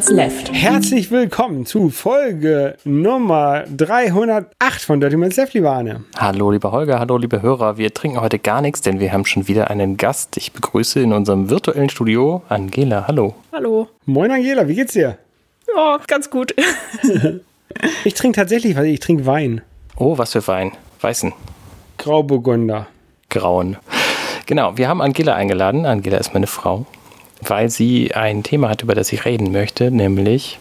Minutes Left. Herzlich willkommen zu Folge Nummer 308 von Dirty Minutes Left, lieber Arne. Hallo, lieber Holger, hallo, liebe Hörer. Wir trinken heute gar nichts, denn wir haben schon wieder einen Gast. Ich begrüße in unserem virtuellen Studio Angela. Hallo. Hallo. Moin Angela, wie geht's dir? Ja, ganz gut. ich trinke tatsächlich, was ich trinke Wein. Oh, was für Wein? Weißen. Grauburgunder. Grauen. Genau, wir haben Angela eingeladen. Angela ist meine Frau weil sie ein Thema hat, über das ich reden möchte, nämlich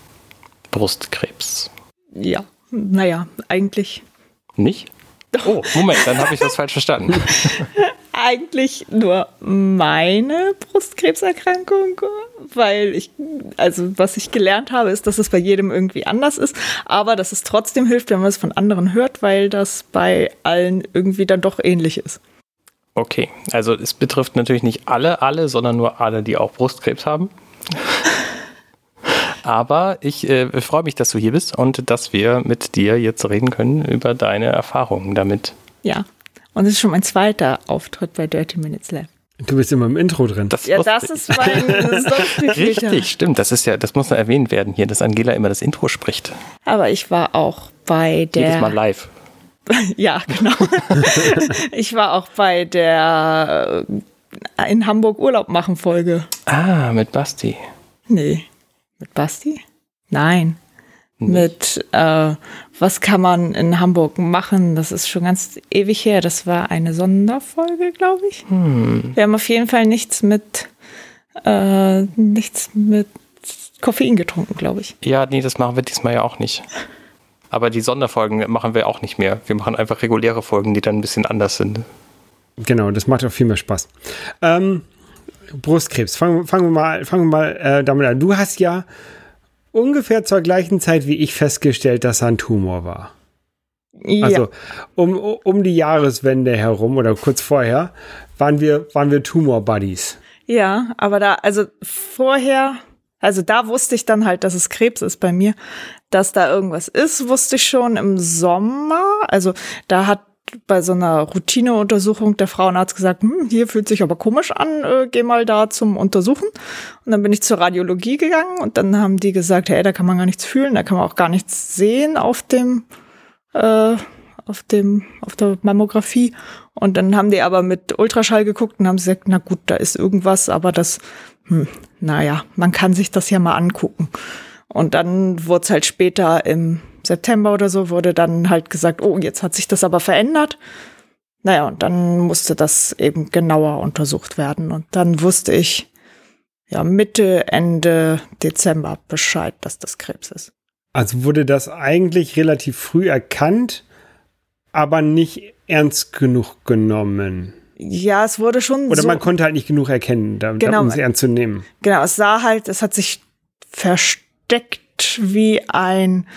Brustkrebs. Ja, naja, eigentlich. Nicht? Oh, Moment, dann habe ich das falsch verstanden. eigentlich nur meine Brustkrebserkrankung, weil ich, also was ich gelernt habe, ist, dass es bei jedem irgendwie anders ist, aber dass es trotzdem hilft, wenn man es von anderen hört, weil das bei allen irgendwie dann doch ähnlich ist. Okay, also es betrifft natürlich nicht alle, alle, sondern nur alle, die auch Brustkrebs haben. Aber ich äh, freue mich, dass du hier bist und dass wir mit dir jetzt reden können über deine Erfahrungen damit. Ja, und es ist schon mein zweiter Auftritt bei Dirty Minutes Left. Du bist immer im Intro drin. Das ja, das ist mein Richtig, stimmt. Das ist ja, das muss noch erwähnt werden hier, dass Angela immer das Intro spricht. Aber ich war auch bei der. Jedes Mal live. ja, genau. ich war auch bei der äh, in Hamburg Urlaub machen Folge. Ah, mit Basti. Nee. Mit Basti? Nein. Nicht. Mit äh, was kann man in Hamburg machen? Das ist schon ganz ewig her. Das war eine Sonderfolge, glaube ich. Hm. Wir haben auf jeden Fall nichts mit äh, nichts mit Koffein getrunken, glaube ich. Ja, nee, das machen wir diesmal ja auch nicht. Aber die Sonderfolgen machen wir auch nicht mehr. Wir machen einfach reguläre Folgen, die dann ein bisschen anders sind. Genau, das macht auch viel mehr Spaß. Ähm, Brustkrebs, fangen, fangen wir mal, fangen wir mal äh, damit an. Du hast ja ungefähr zur gleichen Zeit wie ich festgestellt, dass er ein Tumor war. Ja. Also um, um die Jahreswende herum oder kurz vorher waren wir, waren wir Tumor-Buddies. Ja, aber da, also vorher also da wusste ich dann halt, dass es Krebs ist bei mir. Dass da irgendwas ist, wusste ich schon im Sommer. Also da hat bei so einer Routineuntersuchung der Frauenarzt gesagt, hm, hier fühlt sich aber komisch an, äh, geh mal da zum Untersuchen. Und dann bin ich zur Radiologie gegangen und dann haben die gesagt, hey, da kann man gar nichts fühlen, da kann man auch gar nichts sehen auf dem, äh, auf dem, auf der Mammographie. Und dann haben die aber mit Ultraschall geguckt und haben gesagt, na gut, da ist irgendwas, aber das hm, naja, man kann sich das ja mal angucken. Und dann wurde es halt später im September oder so, wurde dann halt gesagt, oh, jetzt hat sich das aber verändert. Naja, und dann musste das eben genauer untersucht werden. Und dann wusste ich ja Mitte, Ende Dezember Bescheid, dass das Krebs ist. Also wurde das eigentlich relativ früh erkannt, aber nicht ernst genug genommen. Ja, es wurde schon. Oder so, man konnte halt nicht genug erkennen, da, genau, um es ernst zu nehmen. Genau, es sah halt, es hat sich versteckt wie ein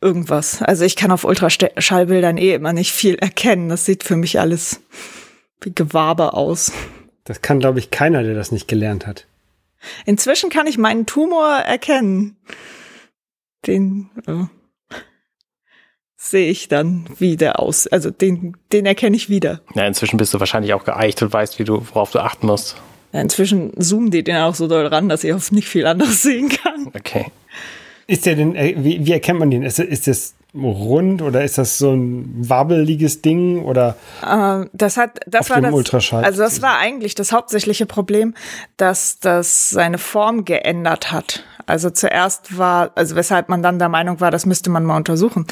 irgendwas. Also ich kann auf Ultraschallbildern eh immer nicht viel erkennen. Das sieht für mich alles wie Gewabe aus. Das kann, glaube ich, keiner, der das nicht gelernt hat. Inzwischen kann ich meinen Tumor erkennen. Den. Äh sehe ich dann, wie der aus. Also den, den erkenne ich wieder. Ja, inzwischen bist du wahrscheinlich auch geeicht und weißt, wie du, worauf du achten musst. Ja, inzwischen zoomen die den auch so doll ran, dass ich auf nicht viel anderes sehen kann. Okay. Ist der denn, äh, wie, wie erkennt man den? Ist, ist das rund oder ist das so ein wabbeliges Ding oder? Äh, das hat, das war das, Ultraschall? also das war eigentlich das hauptsächliche Problem, dass das seine Form geändert hat. Also zuerst war, also weshalb man dann der Meinung war, das müsste man mal untersuchen.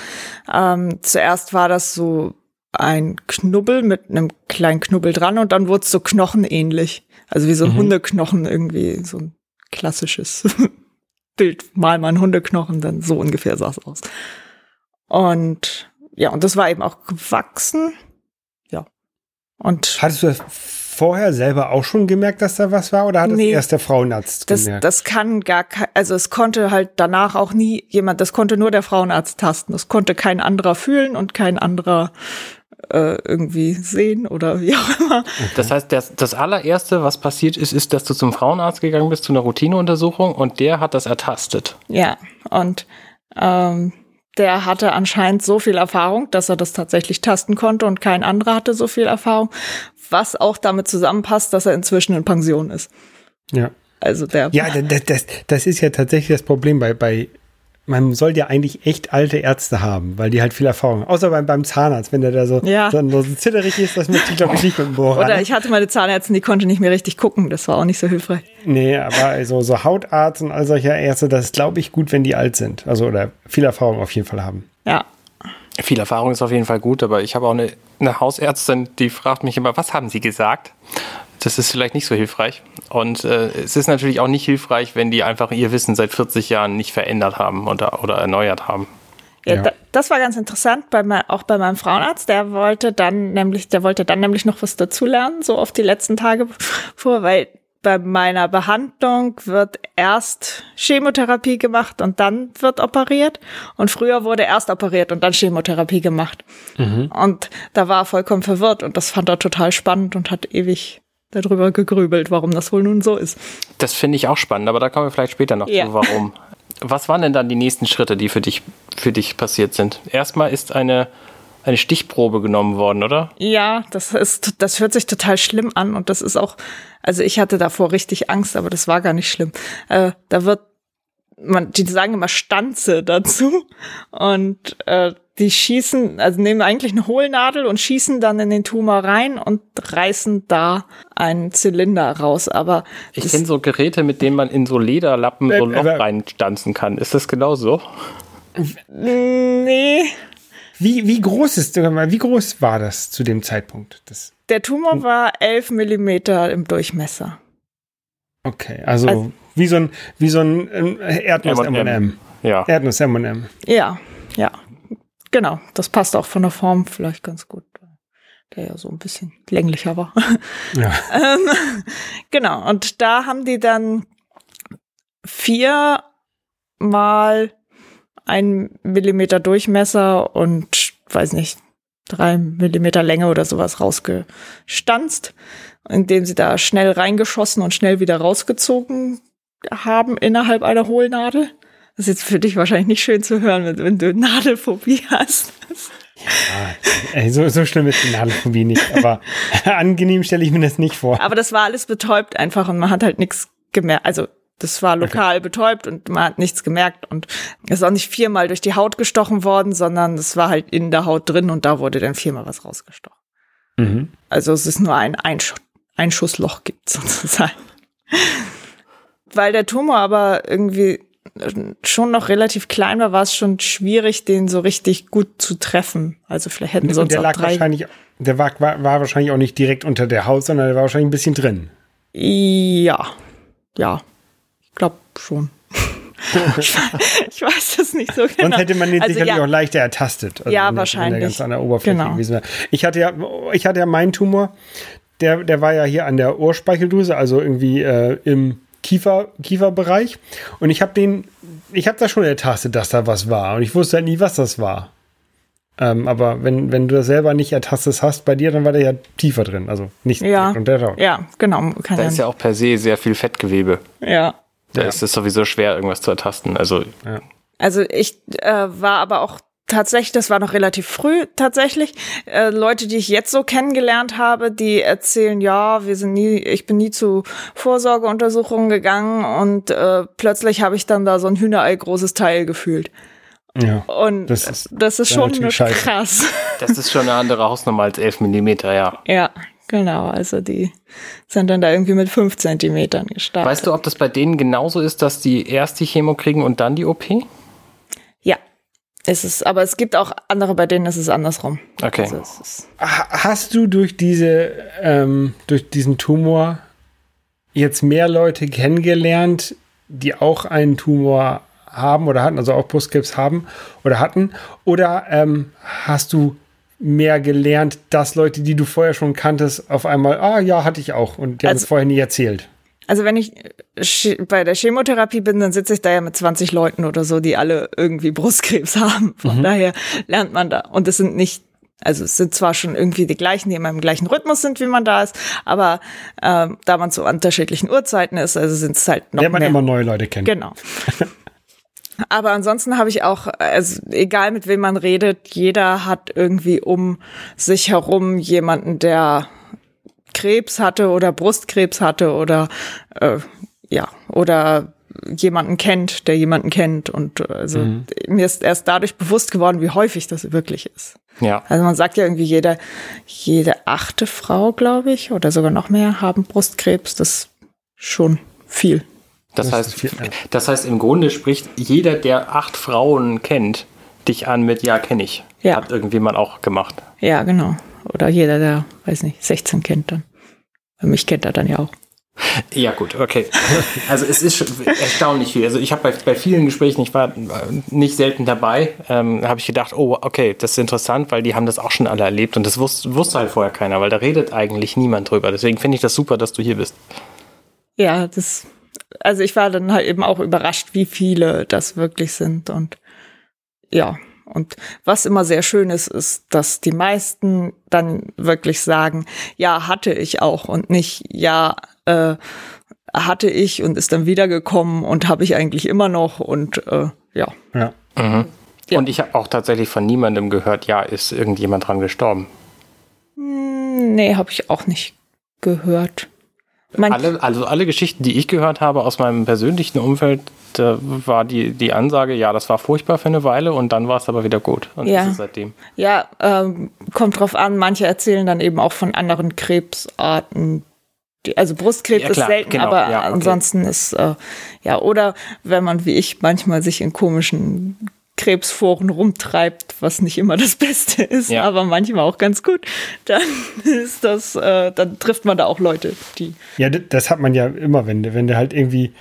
Ähm, zuerst war das so ein Knubbel mit einem kleinen Knubbel dran und dann wurde es so knochenähnlich. Also wie so mhm. Hundeknochen irgendwie, so ein klassisches Bild. Mal mal ein Hundeknochen, dann so ungefähr sah es aus. Und ja, und das war eben auch gewachsen. Ja. Und Hattest du vorher selber auch schon gemerkt, dass da was war oder hat nee, es erst der Frauenarzt das, gemerkt? Das kann gar kein, also es konnte halt danach auch nie jemand, das konnte nur der Frauenarzt tasten. Das konnte kein anderer fühlen und kein anderer äh, irgendwie sehen oder wie auch immer. Das heißt, das, das allererste, was passiert ist, ist, dass du zum Frauenarzt gegangen bist zu einer Routineuntersuchung und der hat das ertastet. Ja, und ähm, der hatte anscheinend so viel Erfahrung, dass er das tatsächlich tasten konnte und kein anderer hatte so viel Erfahrung, was auch damit zusammenpasst, dass er inzwischen in Pension ist. Ja. Also der. Ja, das, das, das ist ja tatsächlich das Problem bei, bei man soll ja eigentlich echt alte Ärzte haben, weil die halt viel Erfahrung haben. Außer beim, beim Zahnarzt, wenn der da so, Ja. so, so zitterig ist, das möchte ich glaube ich nicht mit dem Bohrer. Oder ich hatte meine Zahnärztin, die konnte nicht mehr richtig gucken. Das war auch nicht so hilfreich. Nee, aber also so Hautarzt und all solche Ärzte, das ist glaube ich gut, wenn die alt sind. Also oder viel Erfahrung auf jeden Fall haben. Ja. Viel Erfahrung ist auf jeden Fall gut, aber ich habe auch eine, eine Hausärztin, die fragt mich immer, was haben Sie gesagt? Das ist vielleicht nicht so hilfreich. Und äh, es ist natürlich auch nicht hilfreich, wenn die einfach ihr Wissen seit 40 Jahren nicht verändert haben oder, oder erneuert haben. Ja, Ja. Da, das war ganz interessant, bei mein, auch bei meinem Frauenarzt. Der wollte dann nämlich, der wollte dann nämlich noch was dazulernen, so auf die letzten Tage vor, weil bei meiner Behandlung wird erst Chemotherapie gemacht und dann wird operiert. Und früher wurde erst operiert und dann Chemotherapie gemacht. Und da war er vollkommen verwirrt und das fand er total spannend und hat ewig darüber gegrübelt, warum das wohl nun so ist. Das finde ich auch spannend, aber da kommen wir vielleicht später noch Ja. zu, warum. Was waren denn dann die nächsten Schritte, die für dich, für dich passiert sind? Erstmal ist eine, eine Stichprobe genommen worden, oder? Ja, das ist, das hört sich total schlimm an und das ist auch, also ich hatte davor richtig Angst, aber das war gar nicht schlimm. Äh, da wird, man, die sagen immer Stanze dazu und äh, die schießen, also nehmen eigentlich eine Hohlnadel und schießen dann in den Tumor rein und reißen da einen Zylinder raus. Aber Ich kenne so Geräte, mit denen man in so Lederlappen so ein Äh, Loch aber- reinstanzen kann. Ist das genau so? nee, Wie, wie groß ist, wie groß war das zu dem Zeitpunkt? Das, der Tumor war 11 Millimeter im Durchmesser. okay, also, Also- wie so ein, wie so ein ähm, Erdnuss M&M. M&M. Ja. Erdnuss M&M. Ja, ja. Genau, das passt auch von der Form vielleicht ganz gut. Der ja so ein bisschen länglicher war. Ja. ähm, genau, und da haben die dann vier mal ein Millimeter Durchmesser und weiß nicht, drei Millimeter Länge oder sowas rausgestanzt, indem sie da schnell reingeschossen und schnell wieder rausgezogen haben innerhalb einer Hohlnadel. Das ist jetzt für dich wahrscheinlich nicht schön zu hören, wenn, wenn du Nadelphobie hast. Ey, so, so schlimm ist die Nadelphobie nicht, aber angenehm stelle ich mir das nicht vor. Aber das war alles betäubt einfach und man hat halt nichts gemerkt. Also das war lokal betäubt und man hat nichts gemerkt und es ist auch nicht viermal durch die Haut gestochen worden, sondern es war halt in der Haut drin und da wurde dann viermal was rausgestochen. Mhm. Also es ist nur ein Einsch Einschussloch gibt sozusagen. Weil der Tumor aber irgendwie schon noch relativ klein war, war es schon schwierig, den so richtig gut zu treffen. Also vielleicht hätten sie Und uns der auch lag drei. wahrscheinlich, der war, war, war wahrscheinlich auch nicht direkt unter der Haut, sondern der war wahrscheinlich ein bisschen drin. Ja, ja, glaube schon. ich, ich weiß das nicht so genau. Sonst hätte man den Also, sicherlich ja, auch leichter ertastet. Also Ja, wahrscheinlich. Ganz an der Oberfläche Genau. gewesen wäre. Ich hatte ja, ich hatte ja meinen Tumor, der, der war ja hier an der Ohrspeicheldrüse, also irgendwie äh, im Kiefer, Kieferbereich. Und ich habe den, ich habe da schon ertastet, dass da was war. Und ich wusste halt nie, was das war. Ähm, aber wenn, wenn du das selber nicht ertastet hast bei dir, dann war der ja tiefer drin. Also nicht Ja. unter der Haut. Ja, genau. Kann Da ja, ist ja auch per se sehr viel Fettgewebe. ja. Da ist es sowieso schwer, irgendwas zu ertasten. Also Also ich äh, war aber auch tatsächlich, das war noch relativ früh tatsächlich. Äh, Leute, die ich jetzt so kennengelernt habe, die erzählen, ja, wir sind nie, ich bin nie zu Vorsorgeuntersuchungen gegangen und äh, plötzlich habe ich dann da so ein Hühnerei großes Teil gefühlt. Ja. Und Das das ist ist, dann schon krass. das ist schon eine andere Hausnummer als 11 Millimeter, ja. ja, genau. Also die sind dann da irgendwie mit fünf Zentimetern gestartet. Weißt du, ob das bei denen genauso ist, dass die erst die Chemo kriegen und dann die OP? Ja. Es ist, aber es gibt auch andere, bei denen ist es andersrum. Okay. Also es Hast du durch diese, ähm, durch diesen Tumor jetzt mehr Leute kennengelernt, die auch einen Tumor haben oder hatten, also auch Brustkrebs haben oder hatten? Oder ähm, hast du mehr gelernt, dass Leute, die du vorher schon kanntest, auf einmal, ah ja, hatte ich auch und die haben Also- es vorher nie erzählt? Also wenn ich Ch- bei der Chemotherapie bin, dann sitze ich da ja mit 20 Leuten oder so, die alle irgendwie Brustkrebs haben. Von daher lernt man da. Und es sind nicht, also es sind zwar schon irgendwie die gleichen, die immer im gleichen Rhythmus sind, wie man da ist, aber ähm, da man zu unterschiedlichen Uhrzeiten ist, also sind es halt noch Lernt man mehr. immer neue Leute kennen. Genau. Aber ansonsten habe ich auch, also egal mit wem man redet, jeder hat irgendwie um sich herum jemanden, der Krebs hatte oder Brustkrebs hatte oder äh, ja, oder jemanden kennt, der jemanden kennt. Und also mhm. mir ist erst dadurch bewusst geworden, wie häufig das wirklich ist. Ja. Also man sagt ja irgendwie, jede, jede achte Frau, glaube ich, oder sogar noch mehr, haben Brustkrebs. Das ist schon viel. Das, das heißt, viel, ja. das heißt, im Grunde spricht jeder, der acht Frauen kennt, dich an mit Ja, kenne ich. Ja. Hat irgendjemand auch gemacht. Ja, genau. Oder jeder, der, weiß nicht, 16 kennt dann. Mich kennt er dann ja auch. Ja, gut, okay. Also es ist erstaunlich viel. Also ich habe bei, bei vielen Gesprächen, ich war nicht selten dabei, ähm, habe ich gedacht, oh, okay, das ist interessant, weil die haben das auch schon alle erlebt und das wusste, wusste halt vorher keiner, weil da redet eigentlich niemand drüber. Deswegen finde ich das super, dass du hier bist. Ja, das, also ich war dann halt eben auch überrascht, wie viele das wirklich sind und ja. Und was immer sehr schön ist, ist, dass die meisten dann wirklich sagen, ja, hatte ich auch und nicht, ja, äh, hatte ich und ist dann wiedergekommen und habe ich eigentlich immer noch und äh, ja. Ja. Mhm. ja. Und ich habe auch tatsächlich von niemandem gehört, ja, ist irgendjemand dran gestorben. Hm, nee, habe ich auch nicht gehört. Mein alle, also alle Geschichten, die ich gehört habe aus meinem persönlichen Umfeld, da war die, die Ansage, ja, das war furchtbar für eine Weile und dann war es aber wieder gut. Und ja, seitdem. Ja, ähm, kommt drauf an. Manche erzählen dann eben auch von anderen Krebsarten. Die, also Brustkrebs ja, klar, ist selten, genau, aber ja, okay. ansonsten ist, äh, ja, oder wenn man wie ich manchmal sich in komischen Krebsforen rumtreibt, was nicht immer das Beste ist, ja. aber manchmal auch ganz gut, dann ist das, äh, dann trifft man da auch Leute, die. Ja, das hat man ja immer, wenn du, wenn du halt irgendwie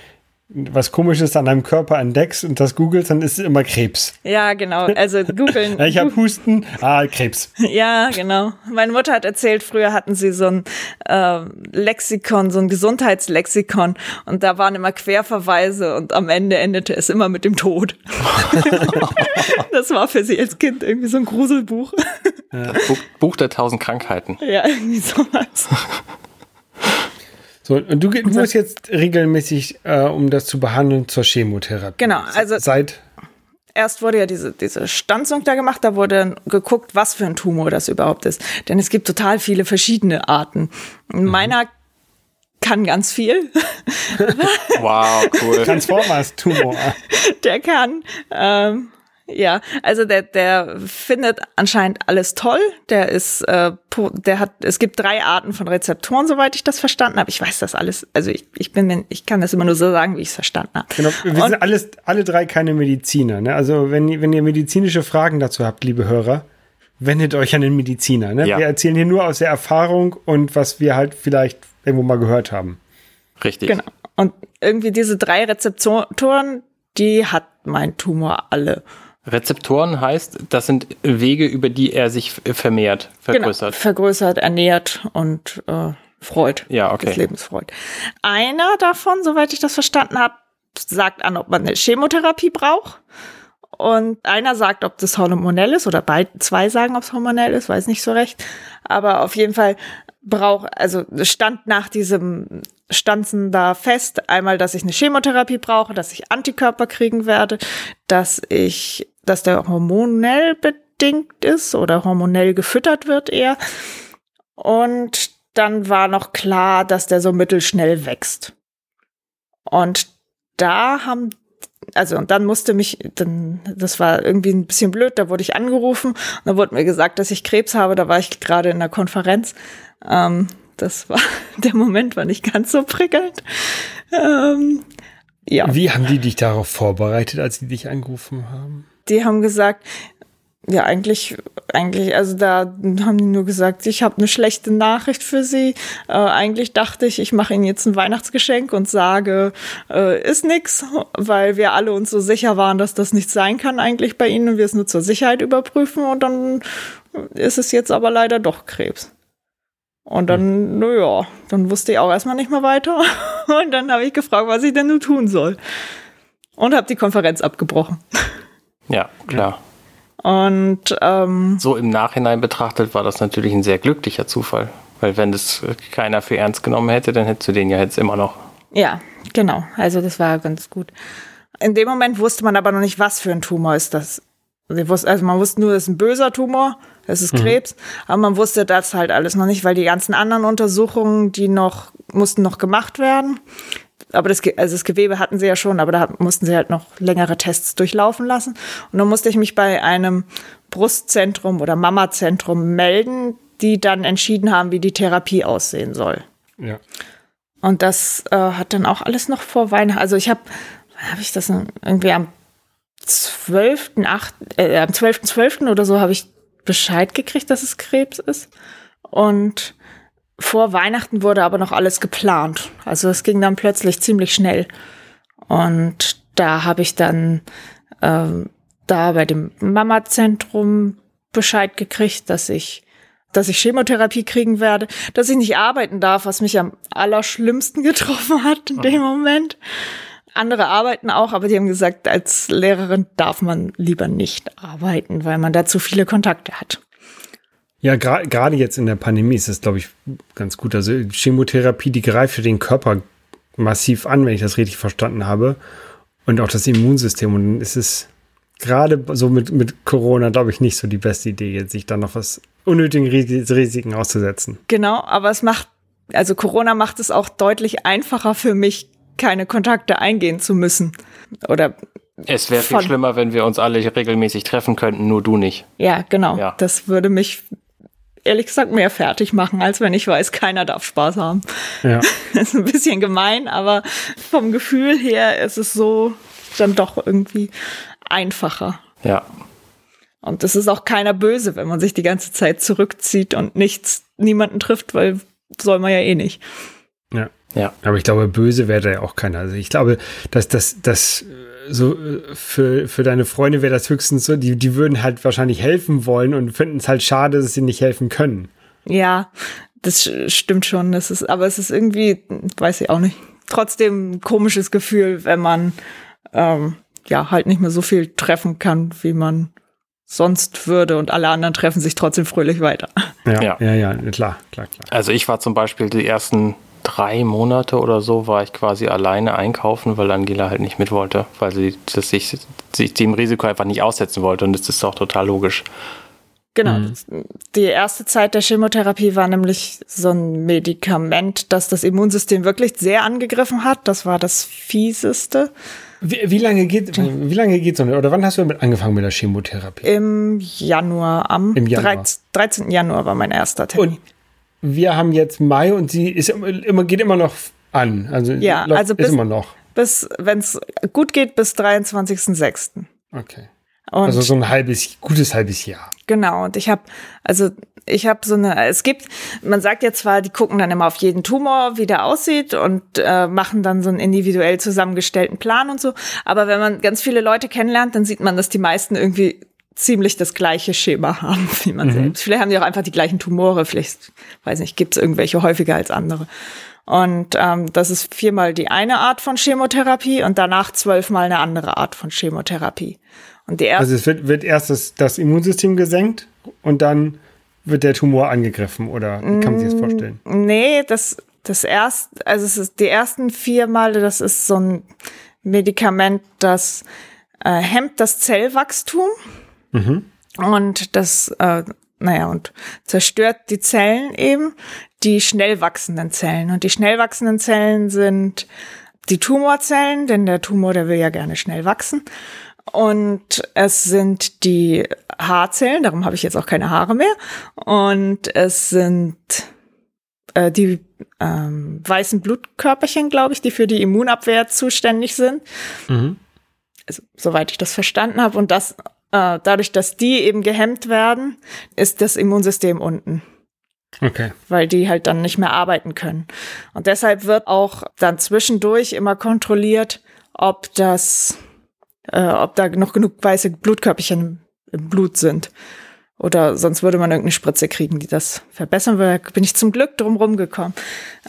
was Komisches an deinem Körper entdeckst und das googelst, dann ist es immer Krebs. Ja, genau. Also googeln. ich habe Husten, ah, Krebs. Ja, genau. Meine Mutter hat erzählt, früher hatten sie so ein äh, Lexikon, so ein Gesundheitslexikon und da waren immer Querverweise und am Ende endete es immer mit dem Tod. das war für sie als Kind irgendwie so ein Gruselbuch. Ja. Buch, Buch der tausend Krankheiten. Ja, irgendwie sowas. So, und du, du musst jetzt regelmäßig, äh, um das zu behandeln, zur Chemotherapie. Genau, also seit erst wurde ja diese, diese Stanzung da gemacht, da wurde geguckt, was für ein Tumor das überhaupt ist. Denn es gibt total viele verschiedene Arten. Mhm. Meiner kann ganz viel. wow, cool. Transformers-Tumor. Der kann ähm, ja, also der, der findet anscheinend alles toll. Der ist, äh, der hat, es gibt drei Arten von Rezeptoren, soweit ich das verstanden habe. Ich weiß das alles, also ich, ich bin, ich kann das immer nur so sagen, wie ich es verstanden habe. Genau, wir Und, sind alles, alle drei keine Mediziner. Ne? Also wenn, wenn ihr medizinische Fragen dazu habt, liebe Hörer, wendet euch an den Mediziner. Ne? Ja. Wir erzählen hier nur aus der Erfahrung und was wir halt vielleicht irgendwo mal gehört haben. Richtig. Genau. Und irgendwie diese drei Rezeptoren, die hat mein Tumor alle. Rezeptoren heißt, das sind Wege, über die er sich vermehrt, vergrößert. Genau, vergrößert, ernährt und äh, freut. Ja, okay. Des Lebens freut. Einer davon, soweit ich das verstanden habe, sagt an, ob man eine Chemotherapie braucht. Und einer sagt, ob das hormonell ist, oder beide, zwei sagen, ob es hormonell ist, weiß nicht so recht. Aber auf jeden Fall braucht, also stand nach diesem Stanzen da fest, einmal, dass ich eine Chemotherapie brauche, dass ich Antikörper kriegen werde, dass ich dass der hormonell bedingt ist oder hormonell gefüttert wird eher. Und dann war noch klar, dass der so mittelschnell wächst. Und da haben also und dann musste mich, dann, das war irgendwie ein bisschen blöd, da wurde ich angerufen und da wurde mir gesagt, dass ich Krebs habe, da war ich gerade in der Konferenz. Ähm, das war, der Moment war nicht ganz so prickelnd. Ähm, ja. Wie haben die dich darauf vorbereitet, als sie dich angerufen haben? Die haben gesagt, ja, eigentlich, eigentlich, also da haben die nur gesagt, ich habe eine schlechte Nachricht für Sie. Äh, eigentlich dachte ich, ich mache Ihnen jetzt ein Weihnachtsgeschenk und sage, äh, ist nix, weil wir alle uns so sicher waren, dass das nicht sein kann eigentlich bei Ihnen und wir es nur zur Sicherheit überprüfen und dann ist es jetzt aber leider doch Krebs. Und dann, hm. naja, dann wusste ich auch erstmal nicht mehr weiter. Und dann habe ich gefragt, was ich denn nun tun soll. Und habe die Konferenz abgebrochen. Ja, klar. Und ähm, so im Nachhinein betrachtet war das natürlich ein sehr glücklicher Zufall. Weil wenn das keiner für ernst genommen hätte, dann hättest du den ja jetzt immer noch. Ja, genau. Also das war ganz gut. In dem Moment wusste man aber noch nicht, was für ein Tumor ist das. Also man wusste nur, es ist ein böser Tumor, es ist mhm. Krebs, aber man wusste das halt alles noch nicht, weil die ganzen anderen Untersuchungen, die noch mussten noch gemacht werden aber das, also das Gewebe hatten sie ja schon, aber da mussten sie halt noch längere Tests durchlaufen lassen. Und dann musste ich mich bei einem Brustzentrum oder Mamazentrum melden, die dann entschieden haben, wie die Therapie aussehen soll. Ja. Und das äh, hat dann auch alles noch vor Weihnachten. Also ich habe, wann habe ich das irgendwie am 12.8., äh, am 12.12. .12. oder so habe ich Bescheid gekriegt, dass es Krebs ist. Und vor Weihnachten wurde aber noch alles geplant. Also es ging dann plötzlich ziemlich schnell. Und da habe ich dann ähm, da bei dem Mama-Zentrum Bescheid gekriegt, dass ich dass ich Chemotherapie kriegen werde, dass ich nicht arbeiten darf, was mich am allerschlimmsten getroffen hat in dem Moment. Andere arbeiten auch, aber die haben gesagt, als Lehrerin darf man lieber nicht arbeiten, weil man da zu viele Kontakte hat. Ja, gerade jetzt in der Pandemie ist das, glaube ich, ganz gut. Also Chemotherapie, die greift für den Körper massiv an, wenn ich das richtig verstanden habe. Und auch das Immunsystem. Und es ist gerade so mit, mit Corona, glaube ich, nicht so die beste Idee, jetzt sich da noch was unnötigen Risiken auszusetzen. Genau, aber es macht, also Corona macht es auch deutlich einfacher für mich, keine Kontakte eingehen zu müssen. Oder es wäre viel schlimmer, wenn wir uns alle regelmäßig treffen könnten, nur du nicht. Ja, genau. Ja. Das würde mich ehrlich gesagt mehr fertig machen, als wenn ich weiß, keiner darf Spaß haben. Ja. Das ist ein bisschen gemein, aber vom Gefühl her ist es so dann doch irgendwie einfacher. Ja. Und es ist auch keiner böse, wenn man sich die ganze Zeit zurückzieht und nichts, niemanden trifft, weil soll man ja eh nicht. Ja. Ja. Aber ich glaube, böse wäre da ja auch keiner. Also ich glaube, dass das, das so für, für deine Freunde wäre das höchstens so, die, die würden halt wahrscheinlich helfen wollen und finden es halt schade, dass sie nicht helfen können. Ja, das stimmt schon. Das ist, aber es ist irgendwie, weiß ich auch nicht, trotzdem ein komisches Gefühl, wenn man ähm, ja halt nicht mehr so viel treffen kann, wie man sonst würde und alle anderen treffen sich trotzdem fröhlich weiter. Ja, ja, ja, ja klar, klar, klar. Also ich war zum Beispiel die ersten drei Monate oder so war ich quasi alleine einkaufen, weil Angela halt nicht mit wollte, weil sie das sich, sich dem Risiko einfach nicht aussetzen wollte und das ist auch total logisch. Genau. Mhm. Die erste Zeit der Chemotherapie war nämlich so ein Medikament, das das Immunsystem wirklich sehr angegriffen hat. Das war das fieseste. Wie, wie, lange geht, wie lange geht so eine, oder wann hast du damit angefangen mit der Chemotherapie? Im Januar, am Im Januar. 13. Januar war mein erster Termin. Und wir haben jetzt Mai und sie ist immer, geht immer noch an. Also, ja, also bis, immer noch. Bis, wenn es gut geht, bis 23.06. Okay. Und also so ein halbes, gutes halbes Jahr. Genau. Und ich habe, also ich habe so eine, es gibt, man sagt ja zwar, die gucken dann immer auf jeden Tumor, wie der aussieht und äh, machen dann so einen individuell zusammengestellten Plan und so. Aber wenn man ganz viele Leute kennenlernt, dann sieht man, dass die meisten irgendwie ziemlich das gleiche Schema haben wie man mhm. selbst. Vielleicht haben die auch einfach die gleichen Tumore, vielleicht, weiß nicht, gibt es irgendwelche häufiger als andere. Und ähm, das ist viermal die eine Art von Chemotherapie und danach zwölfmal eine andere Art von Chemotherapie. Und die erste also es wird, wird erst das, das Immunsystem gesenkt und dann wird der Tumor angegriffen oder wie kann man sich das vorstellen? Nee, das, das erst, also es ist die ersten vier Male, das ist so ein Medikament, das äh, hemmt das Zellwachstum mhm. und das, äh, naja, und zerstört die Zellen eben, die schnell wachsenden Zellen. Und die schnell wachsenden Zellen sind die Tumorzellen, denn der Tumor, der will ja gerne schnell wachsen. Und es sind die Haarzellen, darum habe ich jetzt auch keine Haare mehr. Und es sind äh, die ähm, weißen Blutkörperchen, glaube ich, die für die Immunabwehr zuständig sind. Mhm. Also, soweit ich das verstanden habe. Und das, äh, dadurch, dass die eben gehemmt werden, ist das Immunsystem unten. Okay. Weil die halt dann nicht mehr arbeiten können. Und deshalb wird auch dann zwischendurch immer kontrolliert, ob das äh, ob da noch genug weiße Blutkörperchen im Blut sind. Oder sonst würde man irgendeine Spritze kriegen, die das verbessern würde. Da bin ich zum Glück drum rumgekommen.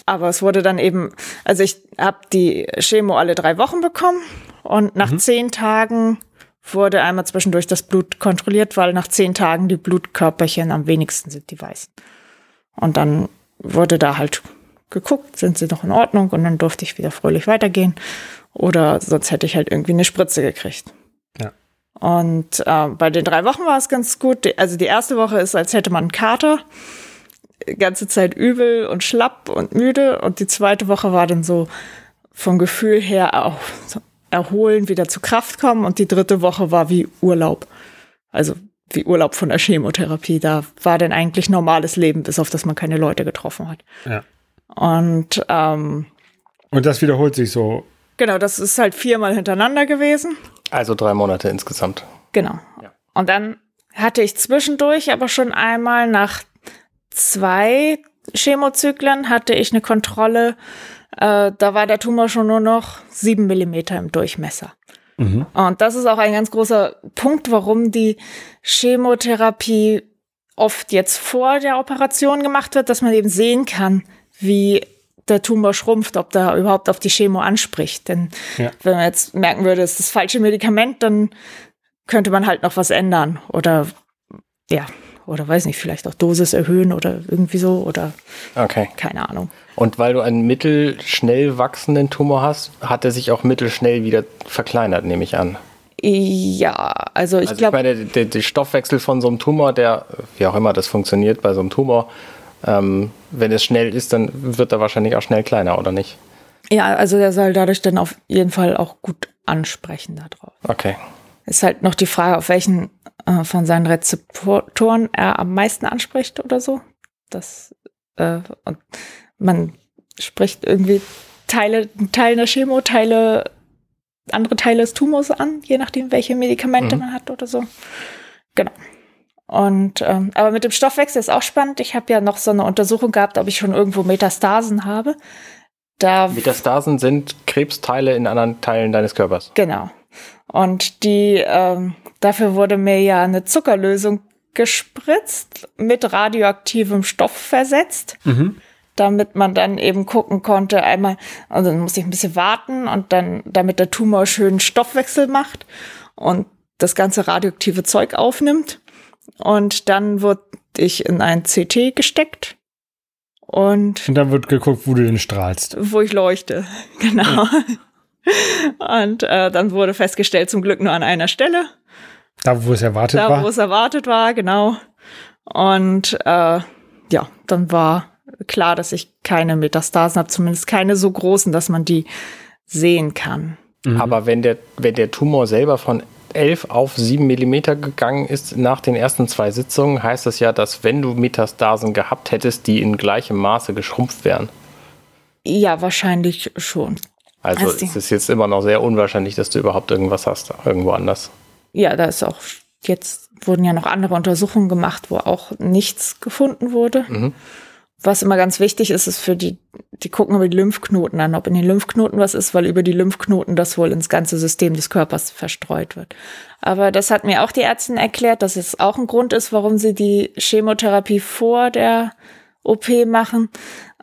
Aber es wurde dann eben, also ich habe die Chemo alle drei Wochen bekommen und nach mhm. zehn Tagen wurde einmal zwischendurch das Blut kontrolliert, weil nach zehn Tagen die Blutkörperchen am wenigsten sind, die weißen. Und dann wurde da halt geguckt, sind sie noch in Ordnung und dann durfte ich wieder fröhlich weitergehen. Oder sonst hätte ich halt irgendwie eine Spritze gekriegt. Ja. Und äh, bei den drei Wochen war es ganz gut. Also die erste Woche ist, als hätte man einen Kater. Die ganze Zeit übel und schlapp und müde. Und die zweite Woche war dann so vom Gefühl her auch so erholen, wieder zu Kraft kommen. Und die dritte Woche war wie Urlaub. Also wie Urlaub von der Chemotherapie. Da war dann eigentlich normales Leben, bis auf dass man keine Leute getroffen hat. Ja. Und ähm, Und das wiederholt sich so. genau, das ist halt viermal hintereinander gewesen. Also drei Monate insgesamt. Genau. Ja. Und dann hatte ich zwischendurch aber schon einmal nach zwei Chemozyklen hatte ich eine Kontrolle. Äh, da war der Tumor schon nur noch sieben Millimeter im Durchmesser. Und das ist auch ein ganz großer Punkt, warum die Chemotherapie oft jetzt vor der Operation gemacht wird, dass man eben sehen kann, wie der Tumor schrumpft, ob da überhaupt auf die Chemo anspricht. Denn Ja. wenn man jetzt merken würde, es ist das falsche Medikament, dann könnte man halt noch was ändern oder ja, oder weiß nicht, vielleicht auch Dosis erhöhen oder irgendwie so oder Okay. keine Ahnung. Und weil du einen mittelschnell wachsenden Tumor hast, hat er sich auch mittelschnell wieder verkleinert, nehme ich an. Ja, also ich Also ich glaube, meine, der, der Stoffwechsel von so einem Tumor, der, wie auch immer das funktioniert bei so einem Tumor, ähm, wenn es schnell ist, dann wird er wahrscheinlich auch schnell kleiner, oder nicht? ja, also der soll dadurch dann auf jeden Fall auch gut ansprechen darauf. Okay. Ist halt noch die Frage, auf welchen äh, von seinen Rezeptoren er am meisten anspricht oder so. Das äh, und man spricht irgendwie Teile, Teile der Chemo, Teile, andere Teile des Tumors an, je nachdem, welche Medikamente Mhm. man hat oder so. Genau. Und ähm, aber mit dem Stoffwechsel ist auch spannend. Ich habe ja noch so eine Untersuchung gehabt, ob ich schon irgendwo Metastasen habe. Da Metastasen sind Krebsteile in anderen Teilen deines Körpers. Genau. Und die, ähm, dafür wurde mir ja eine Zuckerlösung gespritzt, mit radioaktivem Stoff versetzt, damit man dann eben gucken konnte, einmal, also dann musste ich ein bisschen warten und dann, damit der Tumor schön Stoffwechsel macht und das ganze radioaktive Zeug aufnimmt. Und dann wurde ich in ein CT gesteckt und Und dann wird geguckt, wo du denn strahlst. wo ich leuchte. Genau. Und äh, dann wurde festgestellt, zum Glück nur an einer Stelle, Da, wo es erwartet da war. wo es erwartet war, genau. Und äh, ja, dann war klar, dass ich keine Metastasen habe, zumindest keine so großen, dass man die sehen kann. Aber wenn der, wenn der Tumor selber von 11 auf 7 Millimeter gegangen ist nach den ersten zwei Sitzungen, heißt das ja, dass wenn du Metastasen gehabt hättest, die in gleichem Maße geschrumpft wären. Ja, wahrscheinlich schon. Also Also es ist jetzt immer noch sehr unwahrscheinlich, dass du überhaupt irgendwas hast, irgendwo anders. Ja, da ist auch jetzt wurden ja noch andere Untersuchungen gemacht, wo auch nichts gefunden wurde. Was immer ganz wichtig ist, ist für die, die gucken über die Lymphknoten an, ob in den Lymphknoten was ist, weil über die Lymphknoten das wohl ins ganze System des Körpers verstreut wird. Aber das hat mir auch die Ärztin erklärt, dass es auch ein Grund ist, warum sie die Chemotherapie vor der OP machen,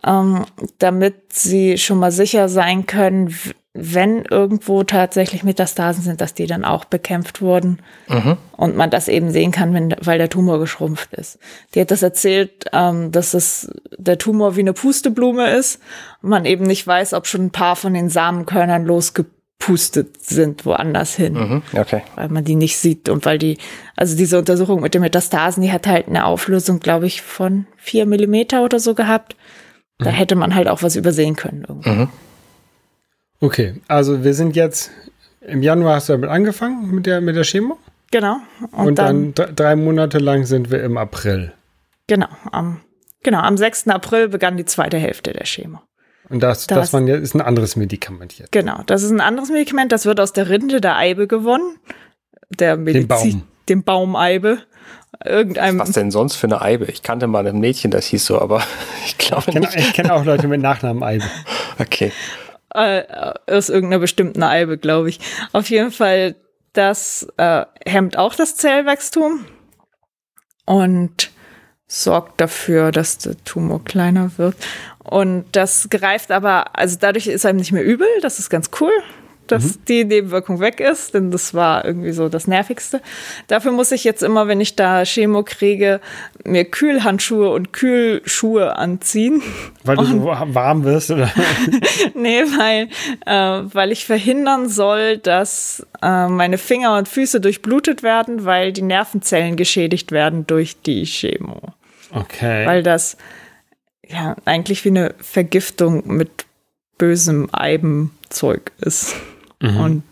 ähm, damit sie schon mal sicher sein können, wenn irgendwo tatsächlich Metastasen sind, dass die dann auch bekämpft wurden und man das eben sehen kann, wenn, weil der Tumor geschrumpft ist. Die hat das erzählt, ähm, dass es der Tumor wie eine Pusteblume ist und man eben nicht weiß, ob schon ein paar von den Samenkörnern losgepustet sind woanders hin Mhm. Okay. weil man die nicht sieht und weil die, also diese Untersuchung mit den Metastasen, die hat halt eine Auflösung, glaube ich, von vier Millimeter oder so gehabt. Da hätte man halt auch was übersehen können. Irgendwie. Okay, also wir sind jetzt, im Januar hast du damit angefangen mit der, mit der Chemo? Genau. Und, Und, dann, dann, dr- drei Monate lang sind wir im April. genau, am, genau, am 6. April begann die zweite Hälfte der Chemo. Und das, Das- das, man jetzt, ist ein anderes Medikament jetzt. Genau, das ist ein anderes Medikament, das wird aus der Rinde der Eibe gewonnen. Der Medizin, Baum. Dem Baumeibe. Irgendeinem. Was denn sonst für eine Eibe? Ich kannte mal ein Mädchen, das hieß so, aber ich glaube Ich kenne nicht. ich kenn auch Leute mit Nachnamen Eibe. Okay. Äh, aus irgendeiner bestimmten Eibe, glaube ich. Auf jeden Fall, das äh, hemmt auch das Zellwachstum und sorgt dafür, dass der Tumor kleiner wird. Und das greift aber, also dadurch ist einem nicht mehr übel, das ist ganz cool, dass die Nebenwirkung weg ist, denn das war irgendwie so das Nervigste. Dafür muss ich jetzt immer, wenn ich da Chemo kriege, mir Kühlhandschuhe und Kühlschuhe anziehen. Weil du so warm wirst. Oder? Nee, weil, äh, weil ich verhindern soll, dass äh, meine Finger und Füße durchblutet werden, weil die Nervenzellen geschädigt werden durch die Chemo. Okay. Weil das ja eigentlich wie eine Vergiftung mit bösem Eibenzeug ist. Und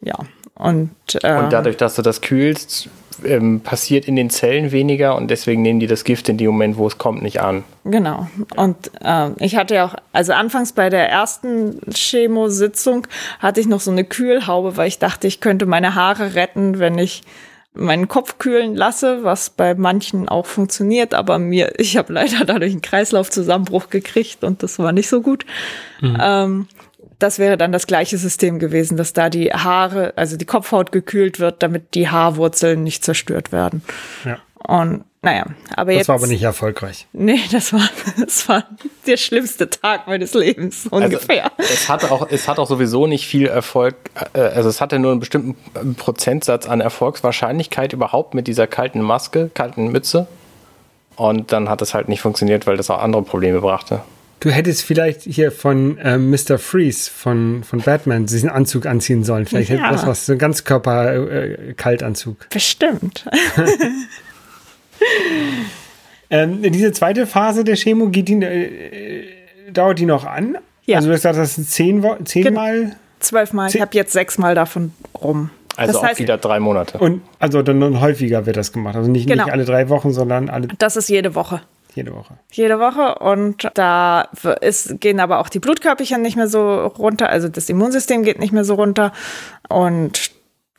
ja, und, äh, Und dadurch, dass du das kühlst, ähm, passiert in den Zellen weniger und deswegen nehmen die das Gift in dem Moment, wo es kommt, nicht an. Genau. Und äh, ich hatte ja auch, also anfangs bei der ersten Chemo-Sitzung hatte ich noch so eine Kühlhaube, weil ich dachte, ich könnte meine Haare retten, wenn ich meinen Kopf kühlen lasse, was bei manchen auch funktioniert, aber mir, ich habe leider dadurch einen Kreislaufzusammenbruch gekriegt und das war nicht so gut. Ähm, das wäre dann das gleiche System gewesen, dass da die Haare, also die Kopfhaut gekühlt wird, damit die Haarwurzeln nicht zerstört werden. Ja. Und naja, aber Das jetzt. war aber nicht erfolgreich. Nee, das war, das war der schlimmste Tag meines Lebens, ungefähr. Also, es, hatte auch, es hat auch sowieso nicht viel Erfolg, äh, also es hatte nur einen bestimmten äh, Prozentsatz an Erfolgswahrscheinlichkeit überhaupt mit dieser kalten Maske, kalten Mütze. Und dann hat es halt nicht funktioniert, weil das auch andere Probleme brachte. Du hättest vielleicht hier von ähm, Mr. Freeze von, von Batman diesen Anzug anziehen sollen. Vielleicht Ja. hätte das was, so ein Ganzkörper-Kaltanzug. Bestimmt. ähm, diese zweite Phase der Chemo, geht die, äh, dauert die noch an? Ja. Also du hast gesagt, das sind zehn, zehnmal Zwölfmal. Ich habe jetzt sechsmal davon rum. Also das auch heißt, wieder drei Monate. und also dann, dann häufiger wird das gemacht. Also nicht, Genau. nicht alle drei Wochen, sondern alle das ist jede Woche. Jede Woche. Jede Woche und da ist, gehen aber auch die Blutkörperchen nicht mehr so runter, also das Immunsystem geht nicht mehr so runter und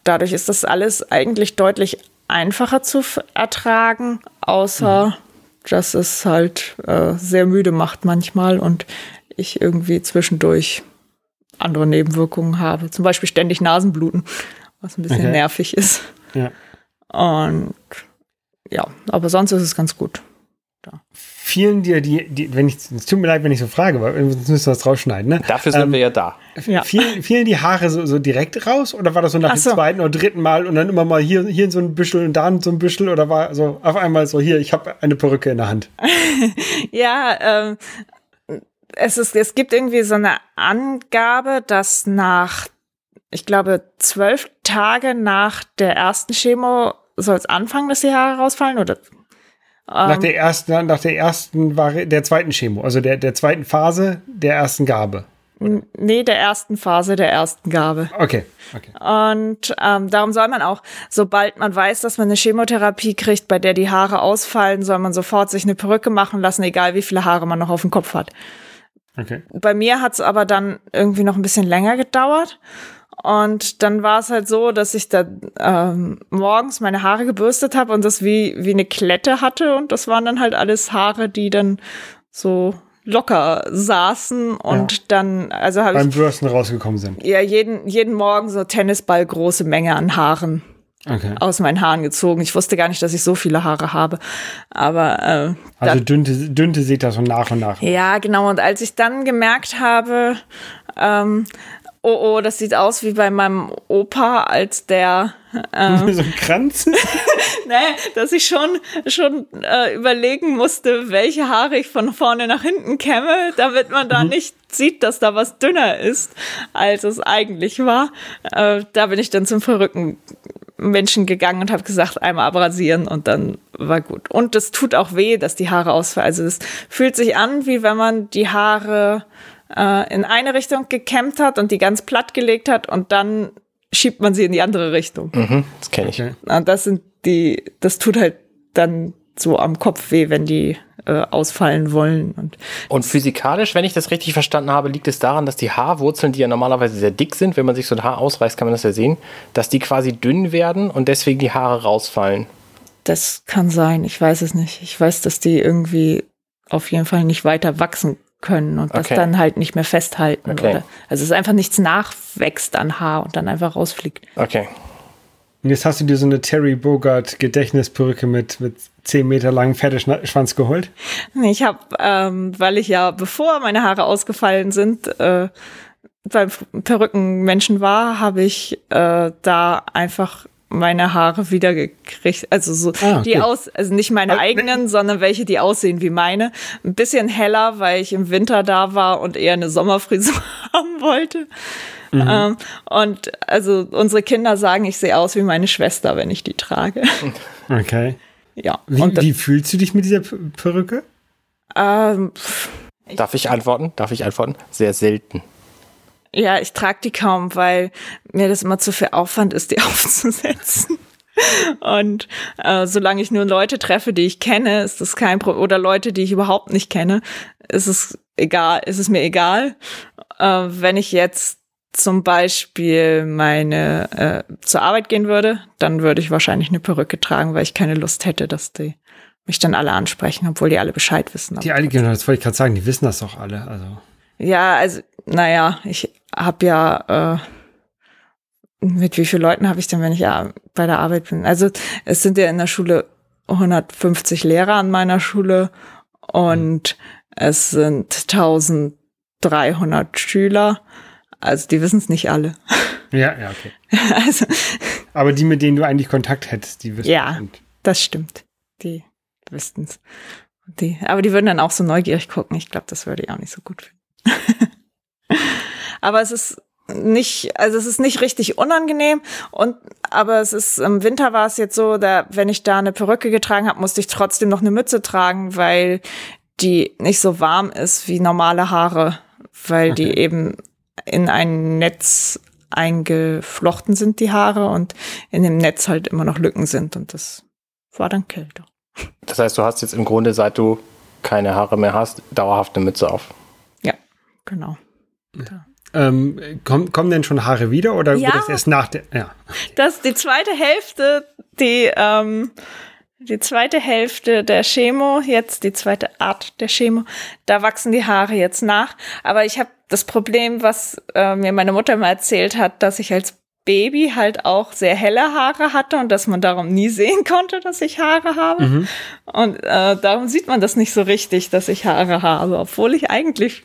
dadurch ist das alles eigentlich deutlich einfacher zu ertragen, außer dass es halt äh, sehr müde macht manchmal und ich irgendwie zwischendurch andere Nebenwirkungen habe, zum Beispiel ständig Nasenbluten, was ein bisschen Okay. nervig ist Ja. und ja, aber sonst ist es ganz gut. Fielen dir die, die wenn ich, es tut mir leid, wenn ich so frage, weil sonst müssen wir das rausschneiden, ne? Dafür sind Ähm, wir ja da. Ja. Fielen, fielen die Haare so, so direkt raus oder war das so nach Ach dem so. zweiten oder dritten Mal und dann immer mal hier, hier so ein Büschel und da so ein Büschel oder war so auf einmal so hier, ich habe eine Perücke in der Hand. Ja, ähm, es, ist, es gibt irgendwie so eine Angabe, dass nach, ich glaube, zwölf Tage nach der ersten Chemo soll es anfangen, dass die Haare rausfallen? Oder? Nach Ähm, der ersten, nach der ersten Vari der zweiten Chemo, also der, der zweiten Phase der ersten Gabe. nee, der ersten Phase der ersten Gabe. Okay, okay. Und ähm, darum soll man auch, sobald man weiß, dass man eine Chemotherapie kriegt, bei der die Haare ausfallen, soll man sofort sich eine Perücke machen lassen, egal wie viele Haare man noch auf dem Kopf hat. Okay. Bei mir hat es aber dann irgendwie noch ein bisschen länger gedauert. Und dann war es halt so, dass ich da ähm, morgens meine Haare gebürstet habe und das wie, wie eine Klette hatte. Und das waren dann halt alles Haare, die dann so locker saßen. Und dann, also habe Beim ich Bürsten rausgekommen sind. ja jeden, jeden Morgen so Tennisball große Menge an Haaren Okay. aus meinen Haaren gezogen. Ich wusste gar nicht, dass ich so viele Haare habe. Aber äh, Also dünnte, dünnte sich das so nach und nach. Ja, genau. Und als ich dann gemerkt habe, ähm, oh, oh, das sieht aus wie bei meinem Opa, als der, ähm, so ein Kranz? ne, dass ich schon, schon äh, überlegen musste, welche Haare ich von vorne nach hinten kämme, damit man da nicht sieht, dass da was dünner ist, als es eigentlich war. Äh, da bin ich dann zum verrückten Menschen gegangen und habe gesagt, einmal abrasieren und dann war gut. Und es tut auch weh, dass die Haare ausfallen. Also es fühlt sich an, wie wenn man die Haare äh, in eine Richtung gekämmt hat und die ganz platt gelegt hat und dann schiebt man sie in die andere Richtung. Mhm, das kenne ich. Okay. Und das sind die, das tut halt dann so am Kopf weh, wenn die äh, ausfallen wollen. Und Und physikalisch, wenn ich das richtig verstanden habe, liegt es daran, dass die Haarwurzeln, die ja normalerweise sehr dick sind, wenn man sich so ein Haar ausreißt, kann man das ja sehen, dass die quasi dünn werden und deswegen die Haare rausfallen. das kann sein, ich weiß es nicht. Ich weiß, dass die irgendwie auf jeden Fall nicht weiter wachsen können und das Okay. dann halt nicht mehr festhalten. Okay. Oder, also es ist einfach nichts nachwächst an Haar und dann einfach rausfliegt. Okay. Und jetzt hast du dir so eine Terry Bogart Gedächtnisperücke mit, mit 10 Meter langen Pferdeschwanz geholt. Ich habe, ähm, weil ich ja, bevor meine Haare ausgefallen sind, äh, beim Perückenmenschen war, habe ich äh, da einfach meine Haare wieder gekriegt. Also so Ah, die cool. aus, also nicht meine Ah, eigenen, sondern welche, die aussehen wie meine. Ein bisschen heller, weil ich im Winter da war und eher eine Sommerfrisur haben wollte. Mhm. Ähm, und also unsere Kinder sagen, ich sehe aus wie meine Schwester, wenn ich die trage. Okay. ja. Wie, und wie fühlst du dich mit dieser Perücke? Ähm, pff, Darf ich antworten? Darf ich antworten? Sehr selten. Ja, ich trage die kaum, weil mir das immer zu viel Aufwand ist, die aufzusetzen. Und äh, solange ich nur Leute treffe, die ich kenne, ist das kein Problem. Oder Leute, die ich überhaupt nicht kenne, ist es egal, ist es mir egal. Äh, wenn ich jetzt zum Beispiel meine äh, zur Arbeit gehen würde, dann würde ich wahrscheinlich eine Perücke tragen, weil ich keine Lust hätte, dass die mich dann alle ansprechen, obwohl die alle Bescheid wissen. Die alle, genau, das wollte ich gerade sagen, die wissen das doch alle. Also. Ja, also, naja, ich habe ja, äh, mit wie vielen Leuten habe ich denn, wenn ich ja bei der Arbeit bin? Also es sind ja in der Schule 150 Lehrer an meiner Schule und mhm. es sind 1300 Schüler. Also die wissen es nicht alle. Ja, ja, okay. also, Aber die, mit denen du eigentlich Kontakt hättest, die wissen Ja, das stimmt. Die wüssten es. aber die würden dann auch so neugierig gucken. Ich glaube, das würde ich auch nicht so gut finden. aber es ist nicht, also es ist nicht richtig unangenehm und aber es ist im Winter war es jetzt so, da wenn ich da eine Perücke getragen habe, musste ich trotzdem noch eine Mütze tragen, weil die nicht so warm ist wie normale Haare, weil okay. die eben in ein Netz eingeflochten sind die Haare und in dem Netz halt immer noch Lücken sind und das war dann kälter. Das heißt, du hast jetzt im Grunde, seit du keine Haare mehr hast, dauerhaft eine Mütze auf. Ja, genau. Da. Ähm, kommen, kommen denn schon Haare wieder oder ja, wird das erst nach der? Ja. Das die zweite Hälfte, die ähm, die zweite Hälfte der Chemo, jetzt die zweite Art der Chemo, da wachsen die Haare jetzt nach. Aber ich habe das Problem, was äh, mir meine Mutter mal erzählt hat, dass ich als Baby halt auch sehr helle Haare hatte und dass man darum nie sehen konnte, dass ich Haare habe. Mhm. Und äh, darum sieht man das nicht so richtig, dass ich Haare habe, obwohl ich eigentlich,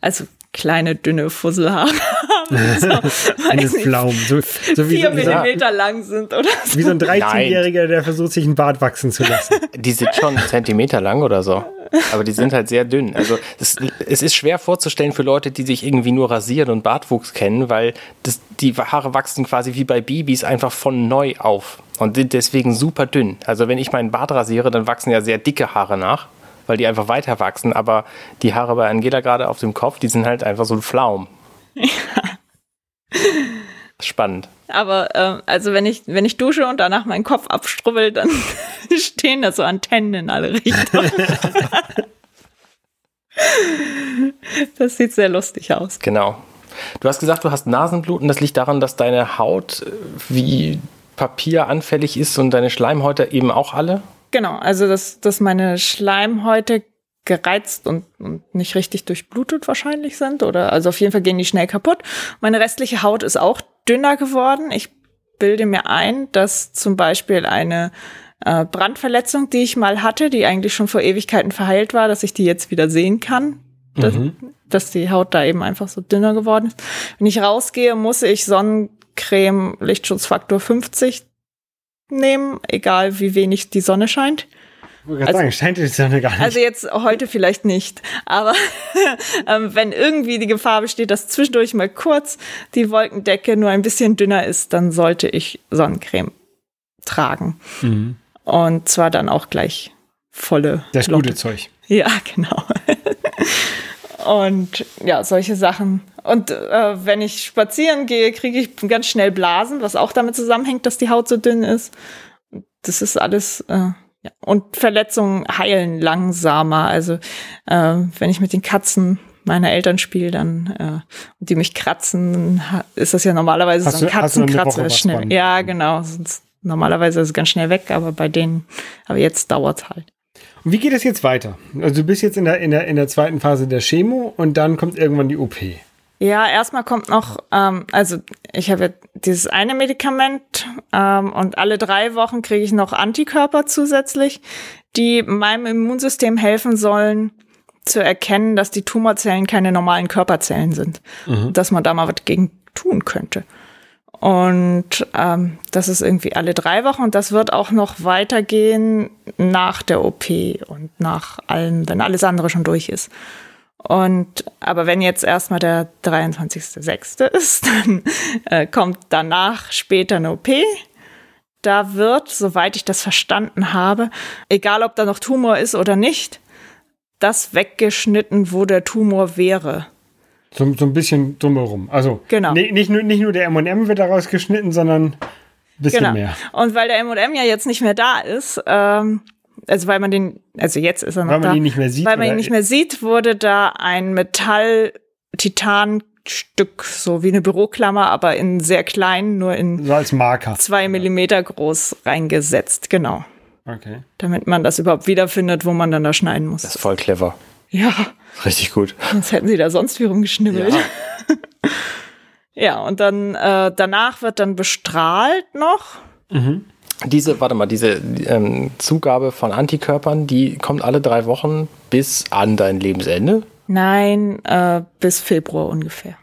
also kleine, dünne Fusselhaare haben. So, Eine Pflaum. So, so wie vier so, Millimeter lang sind oder so. Wie so ein 13-Jähriger, der versucht, sich einen Bart wachsen zu lassen. Die sind schon Zentimeter lang oder so. Aber die sind halt sehr dünn. Also das, es ist schwer vorzustellen für Leute, die sich irgendwie nur rasieren und Bartwuchs kennen, weil das, die Haare wachsen quasi wie bei Babys einfach von neu auf und sind deswegen super dünn. Also wenn ich meinen Bart rasiere, dann wachsen ja sehr dicke Haare nach weil die einfach weiter wachsen. Aber die Haare bei Angela gerade auf dem Kopf, die sind halt einfach so ein Flaum. Ja. Spannend. Aber äh, also wenn ich, wenn ich dusche und danach meinen Kopf abstrubbel, dann stehen da so Antennen in alle Richtungen. das sieht sehr lustig aus. Genau. Du hast gesagt, du hast Nasenbluten. Das liegt daran, dass deine Haut äh, wie Papier anfällig ist und deine Schleimhäute eben auch alle? Genau, also dass, dass meine Schleimhäute gereizt und, und nicht richtig durchblutet wahrscheinlich sind oder also auf jeden Fall gehen die schnell kaputt. Meine restliche Haut ist auch dünner geworden. Ich bilde mir ein, dass zum Beispiel eine äh, Brandverletzung, die ich mal hatte, die eigentlich schon vor Ewigkeiten verheilt war, dass ich die jetzt wieder sehen kann. Dass, mhm. dass die Haut da eben einfach so dünner geworden ist. Wenn ich rausgehe, muss ich Sonnencreme Lichtschutzfaktor 50 nehmen, egal wie wenig die Sonne scheint. Ich also, sagen, scheint die Sonne gar nicht. Also jetzt heute vielleicht nicht, aber ähm, wenn irgendwie die Gefahr besteht, dass zwischendurch mal kurz die Wolkendecke nur ein bisschen dünner ist, dann sollte ich Sonnencreme tragen. Mhm. Und zwar dann auch gleich volle. Das Lotte. gute Zeug. Ja, genau. Und ja, solche Sachen. Und äh, wenn ich spazieren gehe, kriege ich ganz schnell Blasen, was auch damit zusammenhängt, dass die Haut so dünn ist. Das ist alles. Äh, ja. Und Verletzungen heilen langsamer. Also äh, wenn ich mit den Katzen meiner Eltern spiele, dann äh, und die mich kratzen, ist das ja normalerweise hast so ein Katzenkratzer. Schnell. Ja, genau. Sonst, normalerweise ist es ganz schnell weg, aber bei denen, aber jetzt dauert halt. Und wie geht es jetzt weiter? Also du bist jetzt in der, in der, in der zweiten Phase der Chemo und dann kommt irgendwann die OP. Ja, erstmal kommt noch, ähm, also ich habe dieses eine Medikament ähm, und alle drei Wochen kriege ich noch Antikörper zusätzlich, die meinem Immunsystem helfen sollen, zu erkennen, dass die Tumorzellen keine normalen Körperzellen sind. Mhm. Dass man da mal was gegen tun könnte. Und ähm, das ist irgendwie alle drei Wochen und das wird auch noch weitergehen nach der OP und nach allem, wenn alles andere schon durch ist. Und aber wenn jetzt erstmal der 23.06. ist, dann äh, kommt danach später eine OP. Da wird, soweit ich das verstanden habe, egal ob da noch Tumor ist oder nicht, das weggeschnitten, wo der Tumor wäre. So, so ein bisschen drumherum. Also Genau. ni- nicht, nur, nicht nur der M&M wird da rausgeschnitten, sondern ein bisschen Genau. mehr. Und weil der M&M ja jetzt nicht mehr da ist, ähm, also weil man den, also jetzt ist er noch Weil man da, ihn nicht mehr sieht, weil man ihn nicht mehr sieht, wurde da ein Metall-Titan-Stück, so wie eine Büroklammer, aber in sehr klein, nur in So als Marker. zwei Millimeter groß reingesetzt, genau. Okay. Damit man das überhaupt wiederfindet, wo man dann da schneiden muss. Das ist voll clever. ja, Richtig gut. sonst hätten sie da sonst wie rumgeschnibbelt. Ja. Ja, und dann äh, danach wird dann bestrahlt noch. Diese, warte mal, diese ähm, Zugabe von Antikörpern, die kommt alle drei Wochen bis an dein Lebensende. Nein, äh, bis Februar ungefähr.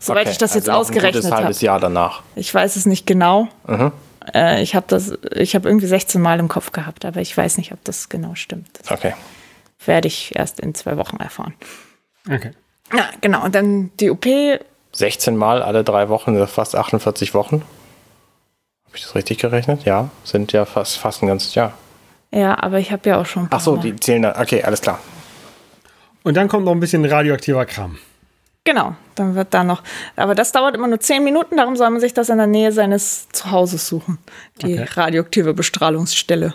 Soweit Okay, ich das jetzt also noch ausgerechnet Ein habe. halbes Jahr danach. Ich weiß es nicht genau. Mhm. Äh, ich habe das, ich habe irgendwie 16 Mal im Kopf gehabt, aber ich weiß nicht, ob das genau stimmt. Okay. Werde ich erst in zwei Wochen erfahren. Okay. Ja, genau. Und dann die OP. 16 Mal alle drei Wochen, ist fast 48 Wochen. Habe ich das richtig gerechnet? Ja, sind ja fast, fast ein ganzes Jahr. Ja, aber ich habe ja auch schon. Ach so, die zählen dann. Okay, alles klar. Und dann kommt noch ein bisschen radioaktiver Kram. Genau, dann wird da noch. Aber das dauert immer nur 10 Minuten, darum soll man sich das in der Nähe seines Zuhauses suchen. Die Okay. radioaktive Bestrahlungsstelle.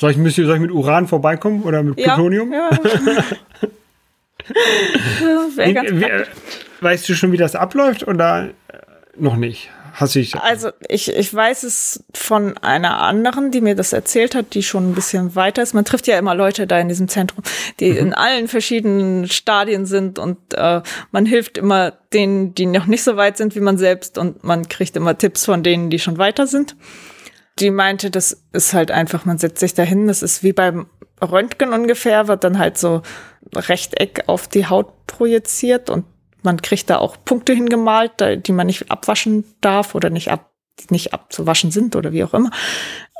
Soll ich, müsst ihr- soll ich mit Uran vorbeikommen oder mit Plutonium? Ja. ja. Wäre ganz Wie- weißt du schon, wie das abläuft oder äh, noch nicht? Hast du. Also ich, ich weiß es von einer anderen, die mir das erzählt hat, die schon ein bisschen weiter ist. Man trifft ja immer Leute da in diesem Zentrum, die in allen verschiedenen Stadien sind und äh, man hilft immer denen, die noch nicht so weit sind wie man selbst und man kriegt immer Tipps von denen, die schon weiter sind. Die meinte, das ist halt einfach, man setzt sich dahin, das ist wie beim Röntgen ungefähr, wird dann halt so Rechteck auf die Haut projiziert und man kriegt da auch Punkte hingemalt, die man nicht abwaschen darf oder nicht ab, nicht abzuwaschen sind oder wie auch immer.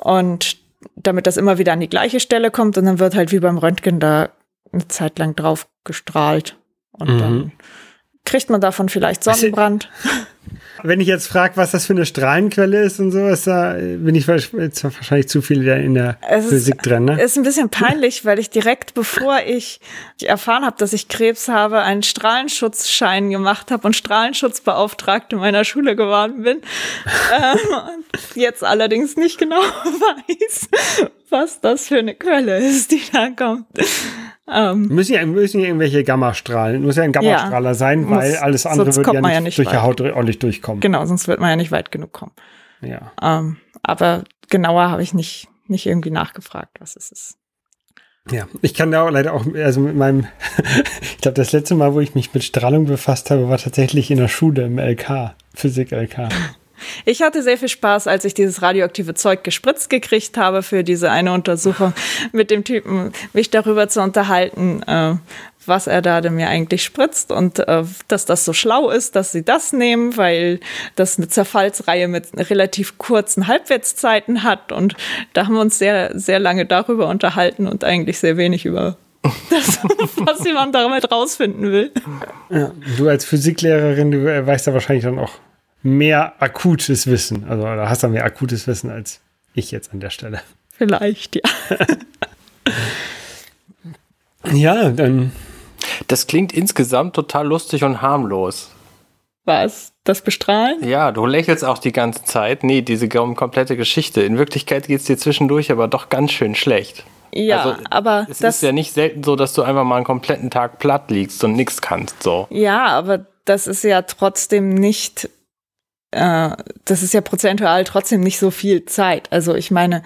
Und damit das immer wieder an die gleiche Stelle kommt und dann wird halt wie beim Röntgen da eine Zeit lang drauf gestrahlt. Und Mhm. dann kriegt man davon vielleicht Sonnenbrand. Wenn ich jetzt frage, was das für eine Strahlenquelle ist und so, ist da, bin ich jetzt wahrscheinlich zu viel in der Es ist- Physik drin, ne? Ist ein bisschen peinlich, weil ich direkt bevor ich erfahren habe, dass ich Krebs habe, einen Strahlenschutzschein gemacht habe und Strahlenschutzbeauftragte meiner Schule geworden bin. ähm, jetzt allerdings nicht genau weiß, was das für eine Quelle ist, die da kommt. Ähm, Müssen ja, müssen ja irgendwelche Gammastrahlen, muss ja ein Gammastrahler sein, Muss- weil alles andere kommt ja nicht, ja nicht durch die weit. Haut ordentlich durchkommen. genau, sonst wird man ja nicht weit genug kommen. Ja. Ähm, aber genauer habe ich nicht, nicht irgendwie nachgefragt, was es ist. Ja, ich kann da auch leider auch, also mit meinem, ich glaube, das letzte Mal, wo ich mich mit Strahlung befasst habe, war tatsächlich in der Schule im LK, Physik-LK. Ich hatte sehr viel Spaß, als ich dieses radioaktive Zeug gespritzt gekriegt habe für diese eine Untersuchung mit dem Typen, mich darüber zu unterhalten, äh, was er da denn mir eigentlich spritzt und äh, dass das so schlau ist, dass sie das nehmen, weil das eine Zerfallsreihe mit relativ kurzen Halbwertszeiten hat und da haben wir uns sehr, sehr lange darüber unterhalten und eigentlich sehr wenig über das, was jemand damit rausfinden will. Ja, du als Physiklehrerin, du äh, weißt ja wahrscheinlich dann auch mehr akutes Wissen. Also da hast du mehr akutes Wissen als ich jetzt an der Stelle. Vielleicht, ja. Ja, dann Das klingt insgesamt total lustig und harmlos. Was? Das Bestrahlen? Ja, du lächelst auch die ganze Zeit. Nee, diese kom- komplette Geschichte. In Wirklichkeit geht es dir zwischendurch aber doch ganz schön schlecht. Ja, Also, aber Es das ist ja nicht selten so, dass du einfach mal einen kompletten Tag platt liegst und nichts kannst. So. Ja, aber das ist ja trotzdem nicht, äh, das ist ja prozentual trotzdem nicht so viel Zeit. Also ich meine,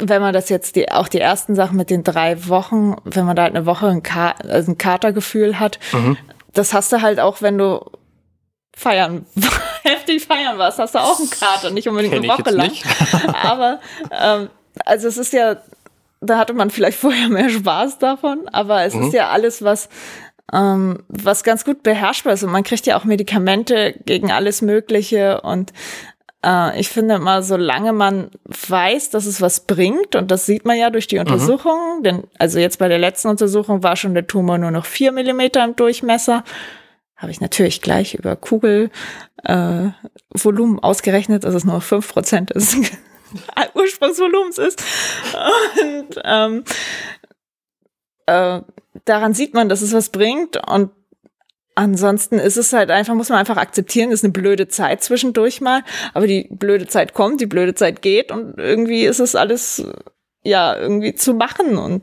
wenn man das jetzt die, auch die ersten Sachen mit den drei Wochen, wenn man da halt eine Woche ein, Ka also ein Katergefühl hat, Mhm. das hast du halt auch, wenn du feiern, heftig feiern warst, hast du auch einen Kater, nicht unbedingt Kenn eine Woche lang. aber ähm, also es ist ja, da hatte man vielleicht vorher mehr Spaß davon, aber es ist ja alles, was ähm, was ganz gut beherrschbar ist und man kriegt ja auch Medikamente gegen alles Mögliche und äh, ich finde immer, solange man weiß, dass es was bringt, und das sieht man ja durch die Untersuchungen, denn also jetzt bei der letzten Untersuchung war schon der Tumor nur noch vier Millimeter im Durchmesser, habe ich natürlich gleich über Kugelvolumen äh, ausgerechnet, dass es nur fünf Prozent des Ursprungsvolumens ist. Und ähm, äh, daran sieht man, dass es was bringt und Ansonsten ist es halt einfach, muss man einfach akzeptieren, ist eine blöde Zeit zwischendurch mal, aber die blöde Zeit kommt, die blöde Zeit geht und irgendwie ist es alles ja irgendwie zu machen und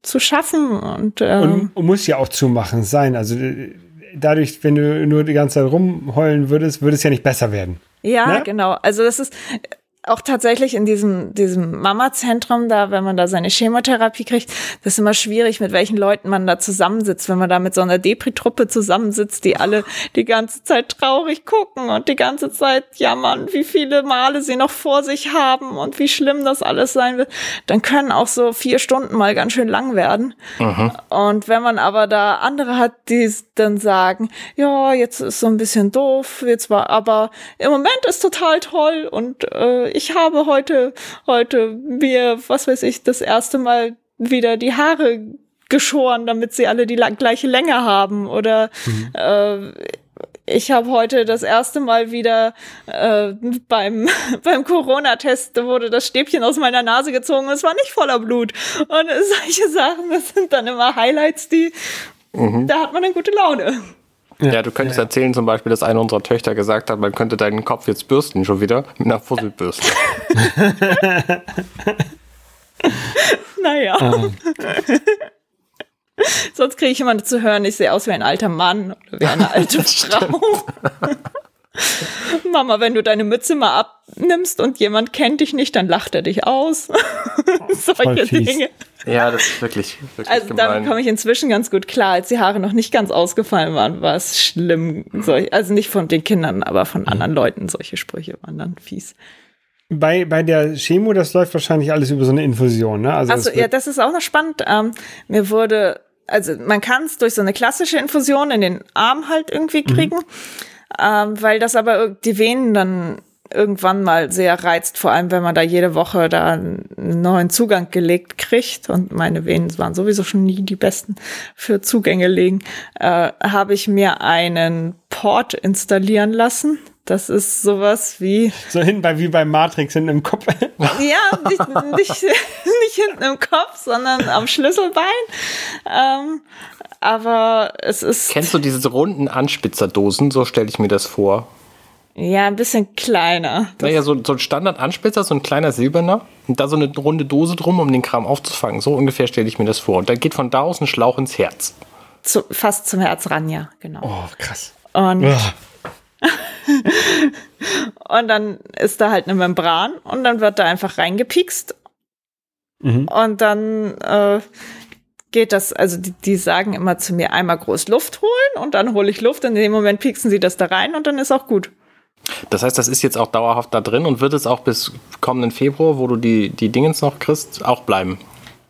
zu schaffen und, ähm, und muss ja auch zu machen sein. Also äh, dadurch, wenn du nur die ganze Zeit rumheulen würdest, würde es ja nicht besser werden. Ja, ne? genau. Also das ist auch tatsächlich in diesem, diesem Mama-Zentrum da, wenn man da seine Chemotherapie kriegt, das ist immer schwierig, mit welchen Leuten man da zusammensitzt, wenn man da mit so einer Depri-Truppe zusammensitzt, die alle die ganze Zeit traurig gucken und die ganze Zeit jammern, wie viele Male sie noch vor sich haben und wie schlimm das alles sein wird, dann können auch so vier Stunden mal ganz schön lang werden. Mhm. Und wenn man aber da andere hat, die dann sagen, ja, jetzt ist so ein bisschen doof, jetzt war, aber im Moment ist total toll und äh, ich habe heute, heute mir, was weiß ich, das erste Mal wieder die Haare geschoren, damit sie alle die gleiche Länge haben. Oder mhm. äh, ich habe heute das erste Mal wieder äh, beim, beim Corona-Test wurde das Stäbchen aus meiner Nase gezogen und es war nicht voller Blut. Und solche Sachen, das sind dann immer Highlights, die, mhm. da hat man eine gute Laune. Ja, ja, du könntest ja. erzählen zum Beispiel, dass eine unserer Töchter gesagt hat, man könnte deinen Kopf jetzt bürsten schon wieder mit einer Fusselbürste. naja. Ah. Sonst kriege ich immer zu hören, ich sehe aus wie ein alter Mann oder wie eine alte Frau. Mama, wenn du deine Mütze mal abnimmst und jemand kennt dich nicht, dann lacht er dich aus. Solche Dinge. Ja, das ist wirklich, wirklich Also gemein. damit komme ich inzwischen ganz gut klar. Als die Haare noch nicht ganz ausgefallen waren, war es schlimm. Solch, also nicht von den Kindern, aber von anderen Leuten. Solche Sprüche waren dann fies. Bei, bei der Chemo, das läuft wahrscheinlich alles über so eine Infusion, ne? Also Achso, ja, das ist auch noch spannend. Ähm, mir wurde, also man kann es durch so eine klassische Infusion in den Arm halt irgendwie mhm. kriegen. Mhm ähm, weil das aber die Venen dann irgendwann mal sehr reizt, vor allem wenn man da jede Woche da einen neuen Zugang gelegt kriegt und meine Venen waren sowieso schon nie die besten für Zugänge legen, äh, habe ich mir einen Port installieren lassen. Das ist sowas wie. So hinten bei, wie bei Matrix hinten im Kopf. ja, nicht, nicht, nicht hinten im Kopf, sondern am Schlüsselbein. Ähm, aber es ist. Kennst du diese runden Anspitzerdosen? So stelle ich mir das vor. Ja, ein bisschen kleiner. Naja, so, so ein Standard-Anspitzer, so ein kleiner silberner und da so eine runde Dose drum, um den Kram aufzufangen. So ungefähr stelle ich mir das vor. Und dann geht von da aus ein Schlauch ins Herz. Zu, fast zum Herz ran, ja, genau. Oh, krass. Und, und dann ist da halt eine Membran und dann wird da einfach reingepikst. Mhm. Und dann äh, geht das, also die, die sagen immer zu mir einmal groß Luft holen und dann hole ich Luft. In dem Moment pieksen sie das da rein und dann ist auch gut. Das heißt, das ist jetzt auch dauerhaft da drin und wird es auch bis kommenden Februar, wo du die, die Dingens noch kriegst, auch bleiben?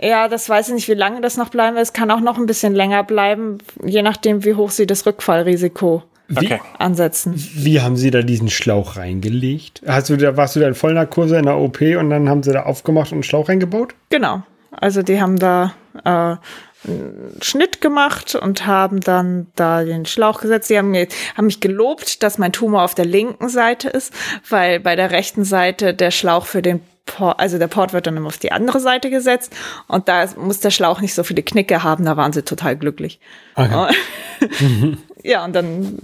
Ja, das weiß ich nicht, wie lange das noch bleiben wird. Es kann auch noch ein bisschen länger bleiben, je nachdem, wie hoch sie das Rückfallrisiko wie, ansetzen. Wie haben sie da diesen Schlauch reingelegt? Hast du da, warst du da in Vollnarkose in der OP und dann haben sie da aufgemacht und einen Schlauch reingebaut? Genau. Also die haben da äh, einen Schnitt gemacht und haben dann da den Schlauch gesetzt. Sie haben, mir, haben mich gelobt, dass mein Tumor auf der linken Seite ist, weil bei der rechten Seite der Schlauch für den Port, also der Port wird dann immer auf die andere Seite gesetzt und da muss der Schlauch nicht so viele Knicke haben, da waren sie total glücklich. Okay. ja, und dann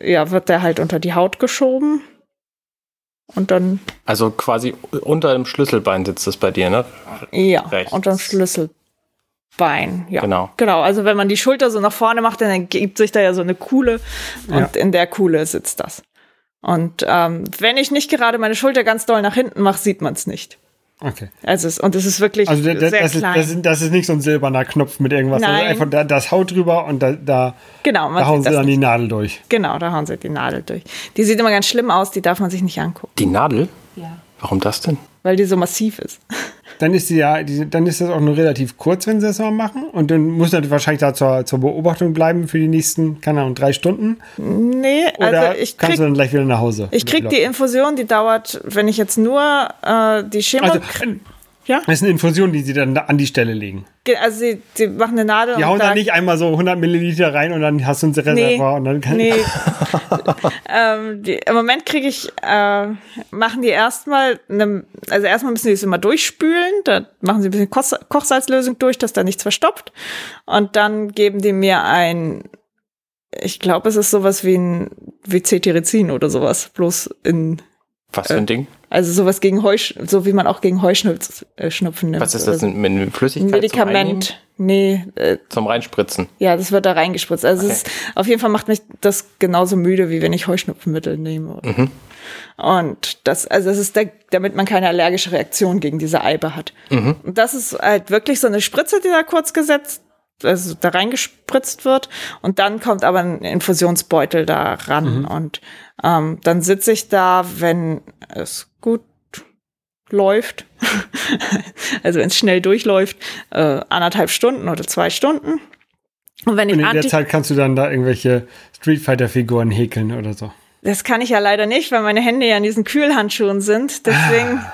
ja, wird der halt unter die Haut geschoben und dann. Also quasi unter dem Schlüsselbein sitzt es bei dir, ne? Ja, Rechts. unter dem Schlüsselbein. Ja. Genau. Genau. Also wenn man die Schulter so nach vorne macht, dann ergibt sich da ja so eine Kuhle und ja. in der Kuhle sitzt das. Und ähm, wenn ich nicht gerade meine Schulter ganz doll nach hinten mache, sieht man es nicht. Okay. Also es, und es ist wirklich also der, der, sehr das klein. Ist, das, ist, das, ist, nicht so ein silberner Knopf mit irgendwas. Nein. einfach da, das Haut drüber und da, da, genau, da hauen sie dann nicht. die Nadel durch. Genau, da hauen sie die Nadel durch. Die sieht immer ganz schlimm aus, die darf man sich nicht angucken. Die Nadel? Ja. Warum das denn? Weil die so massiv ist. Dann ist sie ja, die, dann ist das auch nur relativ kurz, wenn sie das mal machen. Und dann muss das wahrscheinlich da zur, zur Beobachtung bleiben für die nächsten, keine Ahnung, drei Stunden. Nee, Oder also ich krieg, kannst du dann gleich wieder nach Hause. Ich krieg die Infusion, die dauert, wenn ich jetzt nur äh, die Chemo. Also, Ja? Das ist eine Infusion, die sie dann da an die Stelle legen. Ge- Also sie, sie machen eine Nadel Die hauen da nicht einmal so 100 Milliliter rein und dann hast du ein Reservoir und dann kann Nee. ähm, die, Im Moment kriege ich, äh, machen die erstmal, ne, also erstmal müssen die es immer durchspülen, da machen sie ein bisschen Koch Kochsalzlösung durch, dass da nichts verstopft. Und dann geben die mir ein, ich glaube, es ist sowas wie ein wie Cetirizin oder sowas, bloß in, Was für ein Ding? also sowas gegen Heusch, so wie man auch gegen Heuschnupfen äh, nimmt. Was ist das? so. Ein, ein Ein Flüssigkeit zum? Medikament. Nee, äh, Zum Reinspritzen. ja, das wird da reingespritzt. Also es ist, auf jeden Fall macht mich das genauso müde, wie wenn ich Heuschnupfenmittel nehme. Und das, also das ist der, damit man keine allergische Reaktion gegen diese Eibe hat. Und das ist halt wirklich so eine Spritze, die da kurz gesetzt, also da reingespritzt wird. Und dann kommt aber ein Infusionsbeutel da ran. Und ähm, dann sitze ich da, wenn es gut läuft, also wenn es schnell durchläuft, äh, anderthalb Stunden oder zwei Stunden. Und wenn ich Und in der Anti Zeit kannst du dann da irgendwelche Street Fighter Figuren häkeln oder so. Das kann ich ja leider nicht, weil meine Hände ja in diesen Kühlhandschuhen sind. Deswegen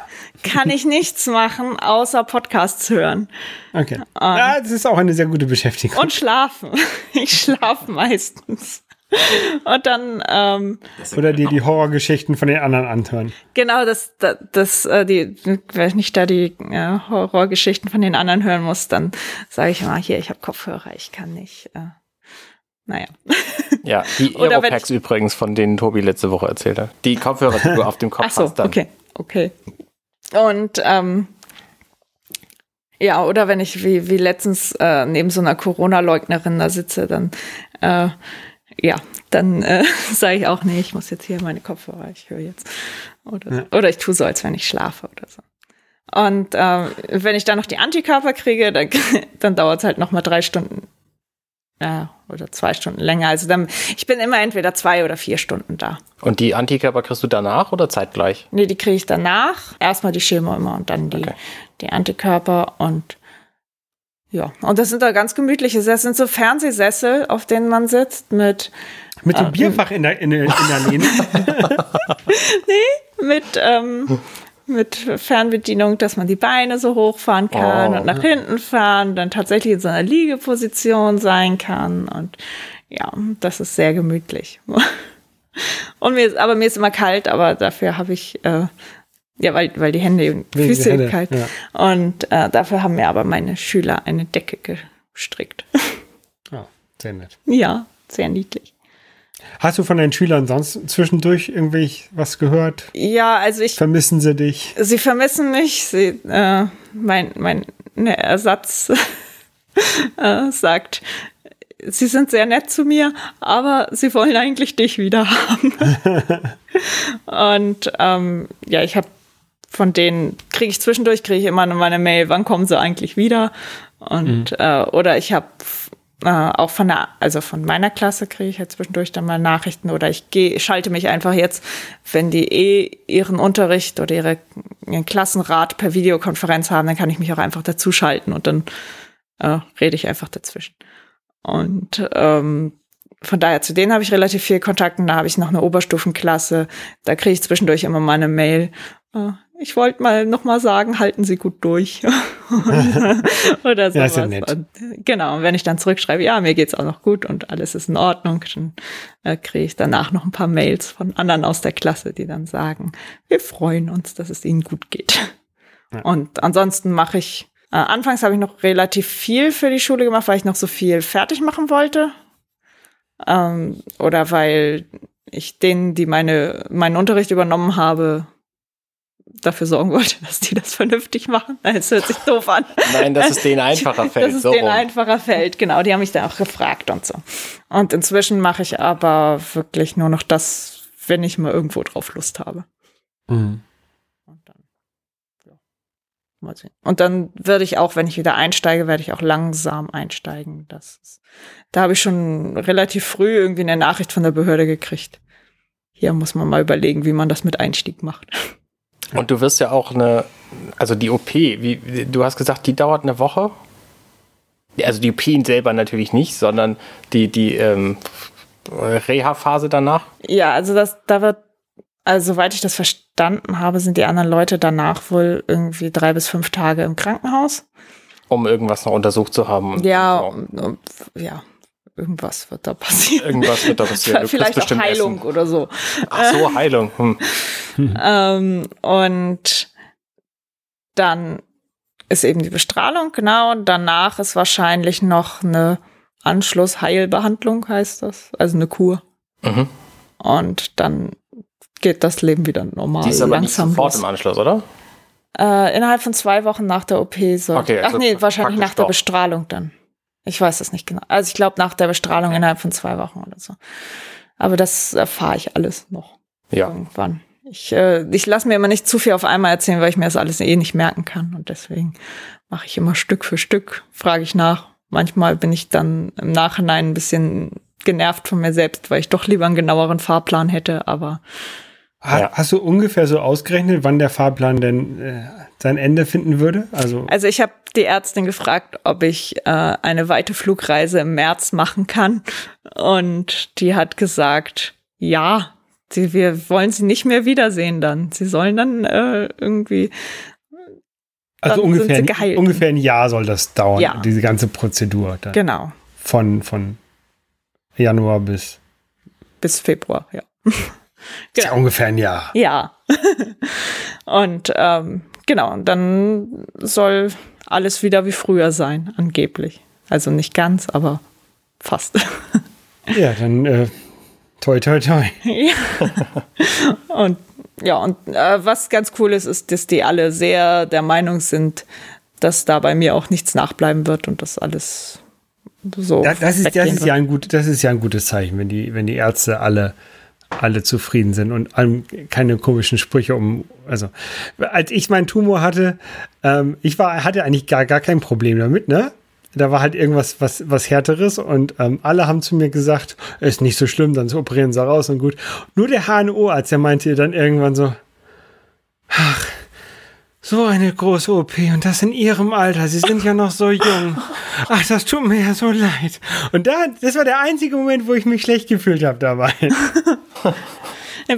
kann ich nichts machen, außer Podcasts hören Okay. ja, das ist auch eine sehr gute Beschäftigung. und schlafen. Ich schlafe meistens. Und dann, ähm, Oder dir die Horrorgeschichten von den anderen anhören. genau, das, das, das äh, die, wenn ich nicht da die äh, Horrorgeschichten von den anderen hören muss, dann sage ich mal, hier, ich habe Kopfhörer, ich kann nicht. Äh, naja. Ja, die Aeropacks übrigens, von denen Tobi letzte Woche erzählt hat. Die Kopfhörer, die du auf dem Kopf Ach so, hast dann. okay, okay. Und ähm, ja, oder wenn ich wie, wie letztens äh, neben so einer Corona-Leugnerin da sitze, dann äh, ja, dann äh, sage ich auch, nee, ich muss jetzt hier meine Kopfhörer, ich höre jetzt. Oder, so. oder ich tue so, als wenn ich schlafe oder so. Und ähm, wenn ich dann noch die Antikörper kriege, dann, dann dauert es halt noch mal drei Stunden ja, oder zwei Stunden länger. Also dann, ich bin immer entweder zwei oder vier Stunden da. Und die Antikörper kriegst du danach oder zeitgleich? Nee, die kriege ich danach. Erstmal die Chemo immer und dann die, Okay. die Antikörper und ja. Und das sind da ganz gemütliche Sessel. Das sind so Fernsehsessel, auf denen man sitzt mit, Mit dem Ah, Bierfach in der, in der, in der Lehne. mit, ähm, mit Fernbedienung, dass man die Beine so hochfahren kann Oh. und nach hinten fahren, dann tatsächlich in so einer Liegeposition sein kann. Und ja, das ist sehr gemütlich. Und mir ist, aber mir ist immer kalt, aber dafür habe ich, äh, ja, weil, weil die Hände und Füße Hände, kalt. ja. Und äh, dafür haben mir aber meine Schüler eine Decke gestrickt. Oh, sehr nett. ja, sehr niedlich. Hast du von deinen Schülern sonst zwischendurch irgendwie was gehört? Ja, also ich Vermissen sie dich? Sie vermissen mich. Sie, äh, mein, mein ne, Ersatz äh, sagt, Sie sind sehr nett zu mir, aber Sie wollen eigentlich dich wieder haben. Und ähm, ja, ich habe von denen kriege ich zwischendurch kriege ich immer meine Mail, wann kommen sie eigentlich wieder? Und äh, oder ich habe äh, auch von der, also von meiner Klasse kriege ich halt zwischendurch dann mal Nachrichten oder ich gehe, schalte mich einfach jetzt, wenn die eh ihren Unterricht oder ihre, ihren Klassenrat per Videokonferenz haben, dann kann ich mich auch einfach dazuschalten und dann äh, rede ich einfach dazwischen. Und ähm, von daher, zu denen habe ich relativ viel Kontakt und da habe ich noch eine Oberstufenklasse. Da kriege ich zwischendurch immer mal eine Mail. Äh, ich wollte mal noch mal sagen, halten Sie gut durch. Oder Ja, sowas. ja nett. Und, genau, und wenn ich dann zurückschreibe, ja, mir geht's auch noch gut und alles ist in Ordnung, dann äh, kriege ich danach noch ein paar Mails von anderen aus der Klasse, die dann sagen, wir freuen uns, dass es Ihnen gut geht. Und ansonsten mache ich, äh, anfangs habe ich noch relativ viel für die Schule gemacht, weil ich noch so viel fertig machen wollte. Ähm, oder weil ich denen, die meine, meinen Unterricht übernommen habe, dafür sorgen wollte, dass die das vernünftig machen. Es hört sich doof an. Nein, dass es denen einfacher fällt. Dass es so denen rum. einfacher fällt, genau. Die haben mich dann auch gefragt und so. Und inzwischen mache ich aber wirklich nur noch das, wenn ich mal irgendwo drauf Lust habe. Mhm. Und dann, ja, mal sehen. Und dann würde ich auch, wenn ich wieder einsteige, werde ich auch langsam einsteigen. Das ist, da habe ich schon relativ früh irgendwie eine Nachricht von der Behörde gekriegt. Hier muss man mal überlegen, wie man das mit Einstieg macht. Und du wirst ja auch eine, also die OP, wie, du hast gesagt, die dauert eine Woche. Also die OP selber natürlich nicht, sondern die, die ähm, Reha-Phase danach. Ja, also das, da wird also soweit ich das verstanden habe, sind die anderen Leute danach wohl irgendwie drei bis fünf Tage im Krankenhaus. Um irgendwas noch untersucht zu haben. Ja, So. ja, irgendwas wird da passieren. Irgendwas wird da passieren. Du Vielleicht auch Heilung Essen. oder so. Ach so, Heilung. Hm. Ähm, und dann ist eben die Bestrahlung, genau. Und danach ist wahrscheinlich noch eine Anschlussheilbehandlung, heißt das. Also eine Kur. Mhm. Und dann geht das Leben wieder normal. Die ist aber nicht langsam sofort los. im Anschluss, oder? Äh, innerhalb von zwei Wochen nach der OP soll. Okay, Ach also nee, wahrscheinlich nach der doch. Bestrahlung dann. Ich weiß das nicht genau. Also ich glaube nach der Bestrahlung innerhalb von zwei Wochen oder so. Aber das erfahre ich alles noch Ja. irgendwann. Ich, äh, ich lasse mir immer nicht zu viel auf einmal erzählen, weil ich mir das alles eh nicht merken kann. Und deswegen mache ich immer Stück für Stück, frage ich nach. Manchmal bin ich dann im Nachhinein ein bisschen genervt von mir selbst, weil ich doch lieber einen genaueren Fahrplan hätte. Aber Ja. Hast du ungefähr so ausgerechnet, wann der Fahrplan denn äh, sein Ende finden würde? Also, Also ich habe die Ärztin gefragt, ob ich äh, eine weite Flugreise im März machen kann. Und die hat gesagt, ja, sie, wir wollen sie nicht mehr wiedersehen dann. Sie sollen dann äh, irgendwie, also dann sind ungefähr, ungefähr ein Jahr soll das dauern, Ja. diese ganze Prozedur. Dann. genau, Von, von Januar bis bis Februar, ja. Ist ja ungefähr ein Jahr. Ja. und ähm, genau, und dann soll alles wieder wie früher sein, angeblich. Also nicht ganz, aber fast. Ja, dann äh, toi toi toi. Ja. und ja, und äh, was ganz cool ist, ist, dass die alle sehr der Meinung sind, dass da bei mir auch nichts nachbleiben wird und das alles so. Da, das, ist, das, ist wird. ja ein gut, das ist ja ein gutes Zeichen, wenn die, wenn die Ärzte alle, alle zufrieden sind und keine komischen Sprüche um. Also, als ich meinen Tumor hatte, ähm, ich war, hatte eigentlich gar, gar kein Problem damit, ne? Da war halt irgendwas was, was Härteres und ähm, alle haben zu mir gesagt, ist nicht so schlimm, dann operieren sie raus und gut. Nur der HNO-Arzt, der meinte dann irgendwann so, ach, so eine große OP und das in ihrem Alter. Sie sind ja noch so jung. Ach, das tut mir ja so leid. Und da, das war der einzige Moment, wo ich mich schlecht gefühlt habe dabei.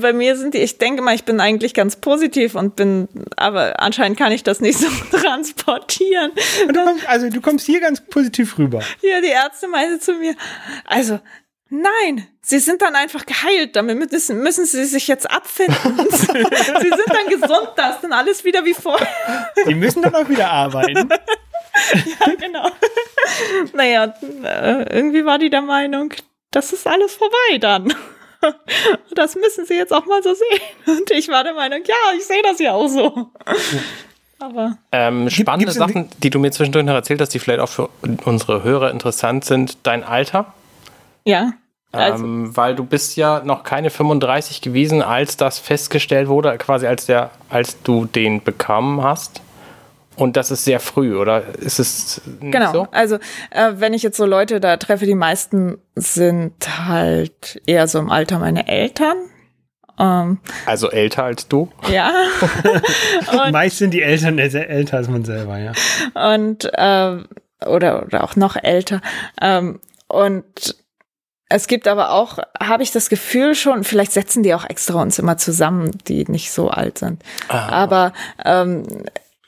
Bei mir sind die, ich denke mal, ich bin eigentlich ganz positiv und bin, aber anscheinend kann ich das nicht so transportieren. Du kommst, also du kommst hier ganz positiv rüber. Ja, die Ärzte meinte zu mir, also nein, sie sind dann einfach geheilt, damit müssen, müssen sie sich jetzt abfinden. sie sind dann gesund, das ist dann alles wieder wie vorher. Die müssen dann auch wieder arbeiten. Ja, genau. naja, äh, irgendwie war die der Meinung, das ist alles vorbei dann. Das müssen sie jetzt auch mal so sehen. Und ich war der Meinung, ja, ich sehe das ja auch so. Aber Ähm, spannende gibt's- Sachen, die du mir zwischendurch noch erzählt hast, die vielleicht auch für unsere Hörer interessant sind. Dein Alter. ja, also, ähm, weil du bist ja noch keine 35 gewesen, als das festgestellt wurde, quasi als der, als du den bekommen hast. Und das ist sehr früh, oder ist es nicht Genau, so? also äh, wenn ich jetzt so Leute da treffe, die meisten sind halt eher so im Alter meiner Eltern. Ähm, Also älter als du? ja. Meist sind die Eltern sehr älter als man selber, ja. und ähm, oder, oder auch noch älter. Ähm, und es gibt aber auch, habe ich das Gefühl schon, vielleicht setzen die auch extra uns immer zusammen, die nicht so alt sind. Ah. Aber ähm,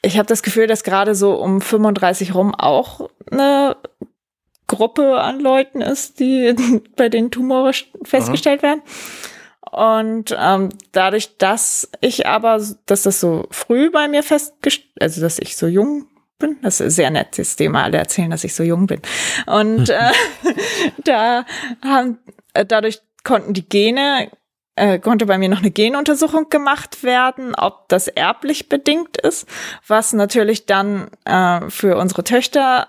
ich habe das Gefühl, dass gerade so um 35 rum auch eine Gruppe an Leuten ist, die bei denen Tumore sch- festgestellt werden. Und ähm, dadurch, dass ich aber, dass das so früh bei mir festgestellt, also dass ich so jung bin, das ist sehr nett, dass die immer alle erzählen, dass ich so jung bin. Und äh, da haben, äh, dadurch konnten die Gene, äh, konnte bei mir noch eine Genuntersuchung gemacht werden, ob das erblich bedingt ist, was natürlich dann äh, für unsere Töchter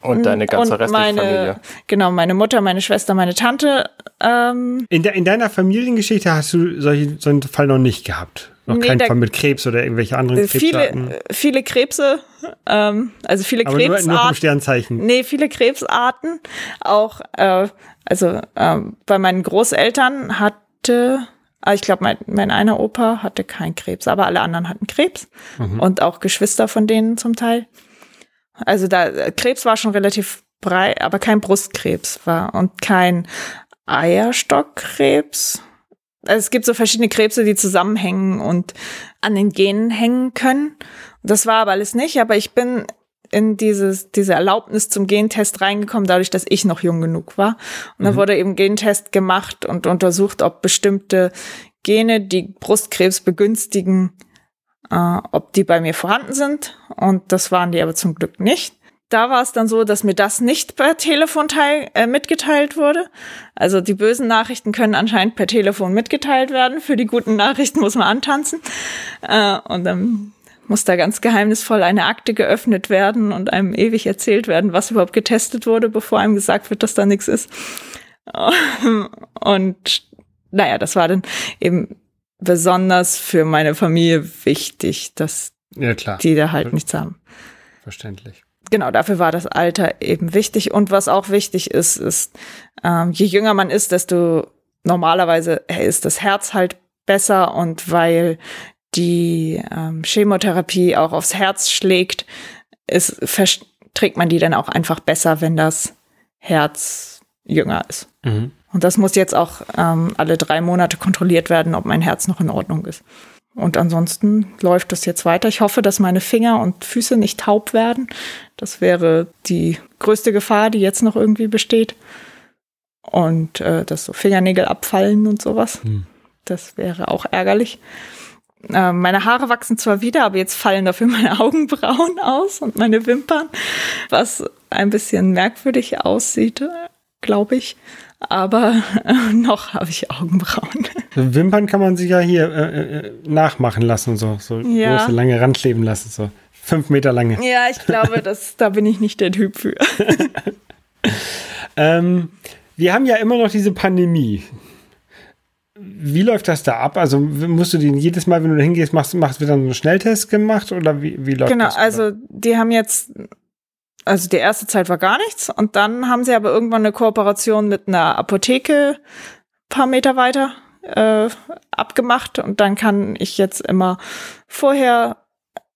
Und deine ganze und restliche meine, Familie. Genau, meine Mutter, meine Schwester, meine Tante. Ähm, In, de, in deiner Familiengeschichte hast du solche, so einen Fall noch nicht gehabt. Noch Nee, keinen Fall mit Krebs oder irgendwelche anderen viele, Krebsarten. äh, viele Krebse, ähm, also viele Aber nur, nur vom Krebsarten. Sternzeichen. Nee, viele Krebsarten. Auch, äh, also ähm, bei meinen Großeltern hatte, ah, ich glaube, mein, mein einer Opa hatte keinen Krebs, aber alle anderen hatten Krebs. Und auch Geschwister von denen zum Teil. Also da, äh, Krebs war schon relativ breit, aber kein Brustkrebs war und kein Eierstockkrebs. also es gibt so verschiedene Krebse, die zusammenhängen und an den Genen hängen können. Das war aber alles nicht, aber ich bin in dieses, diese Erlaubnis zum Gentest reingekommen, dadurch, dass ich noch jung genug war. Und dann wurde eben Gentest gemacht und untersucht, ob bestimmte Gene, die Brustkrebs begünstigen, äh, ob die bei mir vorhanden sind. Und das waren die aber zum Glück nicht. Da war es dann so, dass mir das nicht per Telefon teil, äh, mitgeteilt wurde. Also die bösen Nachrichten können anscheinend per Telefon mitgeteilt werden. Für die guten Nachrichten muss man antanzen. Äh, und dann muss da ganz geheimnisvoll eine Akte geöffnet werden und einem ewig erzählt werden, was überhaupt getestet wurde, bevor einem gesagt wird, dass da nichts ist. Und naja, das war dann eben besonders für meine Familie wichtig, dass Ja, die da halt nichts haben. Verständlich. Genau, dafür war das Alter eben wichtig. Und was auch wichtig ist, ist, ähm, je jünger man ist, desto normalerweise ist das Herz halt besser und weil die ähm, Chemotherapie auch aufs Herz schlägt, ist, verträgt man die dann auch einfach besser, wenn das Herz jünger ist. Mhm. Und das muss jetzt auch ähm, alle drei Monate kontrolliert werden, ob mein Herz noch in Ordnung ist. Und ansonsten läuft das jetzt weiter. Ich hoffe, dass meine Finger und Füße nicht taub werden. Das wäre die größte Gefahr, die jetzt noch irgendwie besteht. Und äh, dass so Fingernägel abfallen und sowas. Hm. Das wäre auch ärgerlich. Äh, meine Haare wachsen zwar wieder, aber jetzt fallen dafür meine Augenbrauen aus und meine Wimpern, was ein bisschen merkwürdig aussieht, glaube ich. Aber äh, noch habe ich Augenbrauen. Wimpern kann man sich ja hier äh, äh, nachmachen lassen und so. So Ja. große, lange rankleben lassen. So fünf Meter lange. Ja, ich glaube, das, da bin ich nicht der Typ für. Ähm, wir haben ja immer noch diese Pandemie. Wie läuft das da ab? Also musst du den jedes Mal, wenn du da hingehst, machst, machst wird dann so einen Schnelltest gemacht oder wie, wie läuft Genau, das? also die haben jetzt, also die erste Zeit war gar nichts und dann haben sie aber irgendwann eine Kooperation mit einer Apotheke paar Meter weiter äh, abgemacht und dann kann ich jetzt immer vorher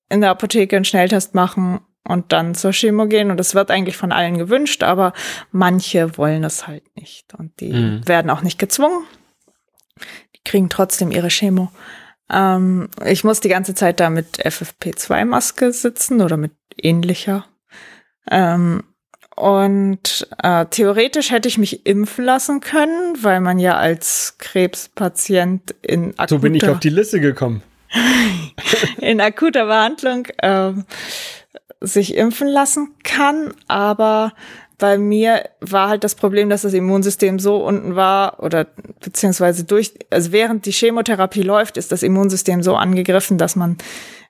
in der Apotheke einen Schnelltest machen und dann zur Chemo gehen und das wird eigentlich von allen gewünscht, aber manche wollen es halt nicht und die Mhm. werden auch nicht gezwungen. Kriegen trotzdem ihre Chemo. Ähm, ich muss die ganze Zeit da mit FFP2-Maske sitzen oder mit ähnlicher. Ähm, und äh, theoretisch hätte ich mich impfen lassen können, weil man ja als Krebspatient in akuter, so bin ich auf die Liste gekommen. in akuter Behandlung ähm, sich impfen lassen kann. Aber bei mir war halt das Problem, dass das Immunsystem so unten war oder beziehungsweise durch, also während die Chemotherapie läuft, ist das Immunsystem so angegriffen, dass man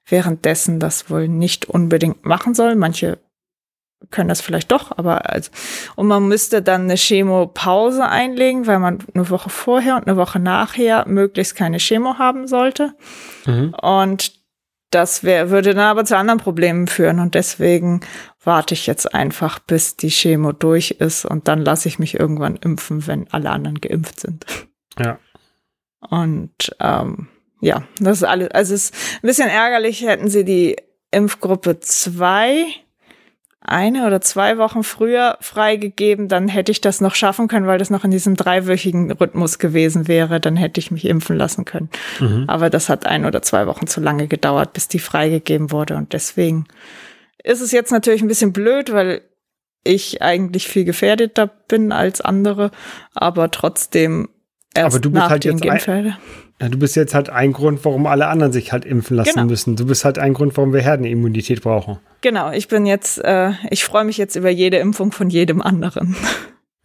währenddessen das wohl nicht unbedingt machen soll. Manche können das vielleicht doch, aber als, und man müsste dann eine Chemopause einlegen, weil man eine Woche vorher und eine Woche nachher möglichst keine Chemo haben sollte. Mhm. Und das wär, würde dann aber zu anderen Problemen führen. Und deswegen warte ich jetzt einfach, bis die Chemo durch ist und dann lasse ich mich irgendwann impfen, wenn alle anderen geimpft sind. Ja. Und ähm, ja, das ist alles. Also es ist ein bisschen ärgerlich, hätten sie die Impfgruppe 2 eine oder zwei Wochen früher freigegeben, dann hätte ich das noch schaffen können, weil das noch in diesem dreiwöchigen Rhythmus gewesen wäre. Dann hätte ich mich impfen lassen können. Mhm. Aber das hat ein oder zwei Wochen zu lange gedauert, bis die freigegeben wurde. Und deswegen ist es jetzt natürlich ein bisschen blöd, weil ich eigentlich viel gefährdeter bin als andere, aber trotzdem erst Aber du bist nach halt den jetzt ein-. Ja, du bist jetzt halt ein Grund, warum alle anderen sich halt impfen lassen Genau. müssen. Du bist halt ein Grund, warum wir Herdenimmunität brauchen. Genau, ich bin jetzt, äh, ich freue mich jetzt über jede Impfung von jedem anderen.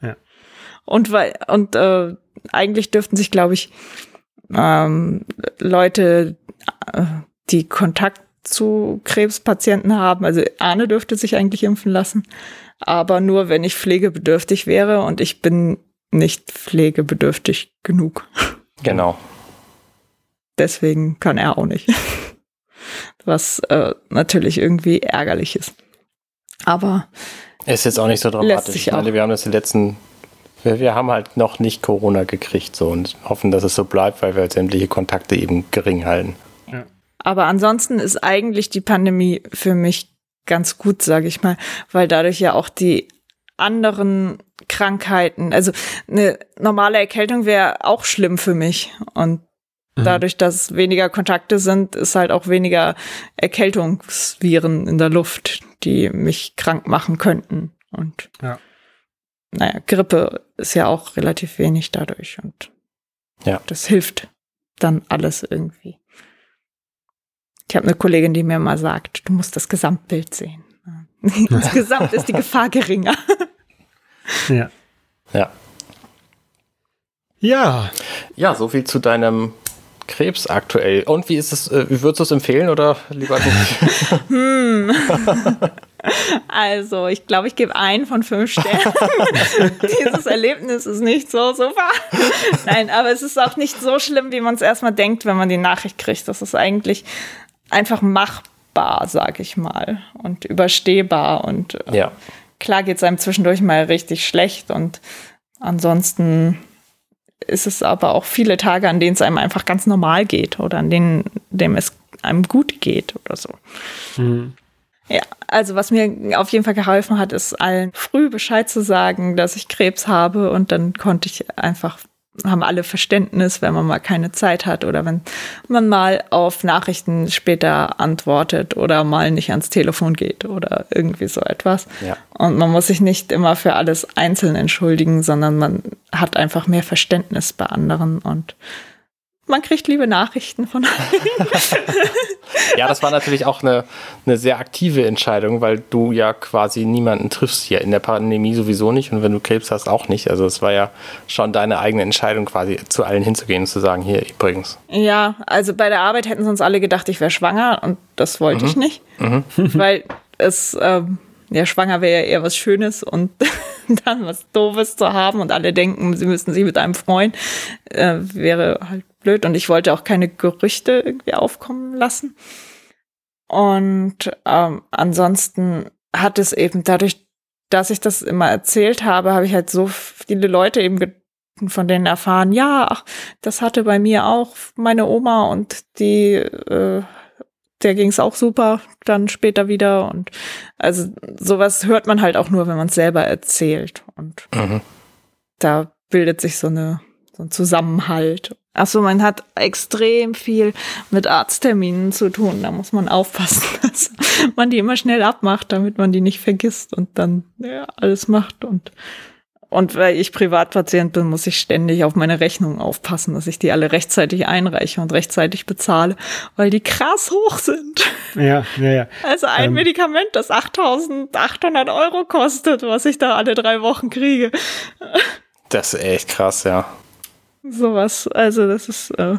Ja. Und weil, und äh, eigentlich dürften sich, glaube ich, ähm, Leute, äh, die Kontakt zu Krebspatienten haben, also Arne dürfte sich eigentlich impfen lassen, aber nur wenn ich pflegebedürftig wäre und ich bin nicht pflegebedürftig genug. Genau. Deswegen kann er auch nicht. Was äh, natürlich irgendwie ärgerlich ist. Aber Ist jetzt auch nicht so dramatisch. Ich meine, wir haben das die letzten, wir, wir haben halt noch nicht Corona gekriegt so und hoffen, dass es so bleibt, weil wir halt sämtliche Kontakte eben gering halten. Aber ansonsten ist eigentlich die Pandemie für mich ganz gut, sage ich mal, weil dadurch ja auch die anderen Krankheiten. Also eine normale Erkältung wäre auch schlimm für mich. Und. Dadurch, dass weniger Kontakte sind, ist halt auch weniger Erkältungsviren in der Luft, die mich krank machen könnten. Und ja. naja, Grippe ist ja auch relativ wenig dadurch. Und ja. das hilft dann alles irgendwie. Ich habe eine Kollegin, die mir mal sagt, du musst das Gesamtbild sehen. Insgesamt ist die Gefahr geringer. Ja. Ja. Ja. Ja, so viel zu deinem Krebs aktuell. Und wie ist es, äh, wie würdest du es empfehlen oder lieber nicht? hm. Also, ich glaube, ich gebe einen von fünf Sternen. Dieses Erlebnis ist nicht so super. Nein, aber es ist auch nicht so schlimm, wie man es erstmal denkt, wenn man die Nachricht kriegt. Das ist eigentlich einfach machbar, sag ich mal, und überstehbar. Und äh, ja. klar geht es einem zwischendurch mal richtig schlecht und ansonsten ist es aber auch viele Tage, an denen es einem einfach ganz normal geht oder an denen dem es einem gut geht oder so. Mhm. Ja, also was mir auf jeden Fall geholfen hat, ist allen früh Bescheid zu sagen, dass ich Krebs habe und dann konnte ich einfach haben alle Verständnis, wenn man mal keine Zeit hat oder wenn man mal auf Nachrichten später antwortet oder mal nicht ans Telefon geht oder irgendwie so etwas. Ja. Und man muss sich nicht immer für alles einzeln entschuldigen, sondern man hat einfach mehr Verständnis bei anderen und man kriegt liebe Nachrichten von Ja, das war natürlich auch eine, eine sehr aktive Entscheidung, weil du ja quasi niemanden triffst hier in der Pandemie sowieso nicht und wenn du Krebs hast auch nicht. Also es war ja schon deine eigene Entscheidung quasi zu allen hinzugehen und zu sagen, hier übrigens. Ja, also bei der Arbeit hätten sie uns alle gedacht, ich wäre schwanger und das wollte mhm. ich nicht, mhm. weil es ähm, ja schwanger wäre ja eher was Schönes und dann was Doofes zu haben und alle denken, sie müssten sich mit einem freuen, äh, wäre halt blöd und ich wollte auch keine Gerüchte irgendwie aufkommen lassen. Und ähm, ansonsten hat es eben dadurch, dass ich das immer erzählt habe, habe ich halt so viele Leute eben von denen erfahren, ja, ach, das hatte bei mir auch meine Oma und die, äh, der ging es auch super dann später wieder. Und also sowas hört man halt auch nur, wenn man es selber erzählt. Und mhm. da bildet sich so eine so ein Zusammenhalt. Achso, man hat extrem viel mit Arztterminen zu tun. Da muss man aufpassen, dass man die immer schnell abmacht, damit man die nicht vergisst und dann ja, alles macht. Und, und weil ich Privatpatient bin, muss ich ständig auf meine Rechnungen aufpassen, dass ich die alle rechtzeitig einreiche und rechtzeitig bezahle, weil die krass hoch sind. Ja, ja, ja. Also ein ähm. Medikament, das 8800 Euro kostet, was ich da alle drei Wochen kriege. Das ist echt krass, ja sowas. Also das ist äh,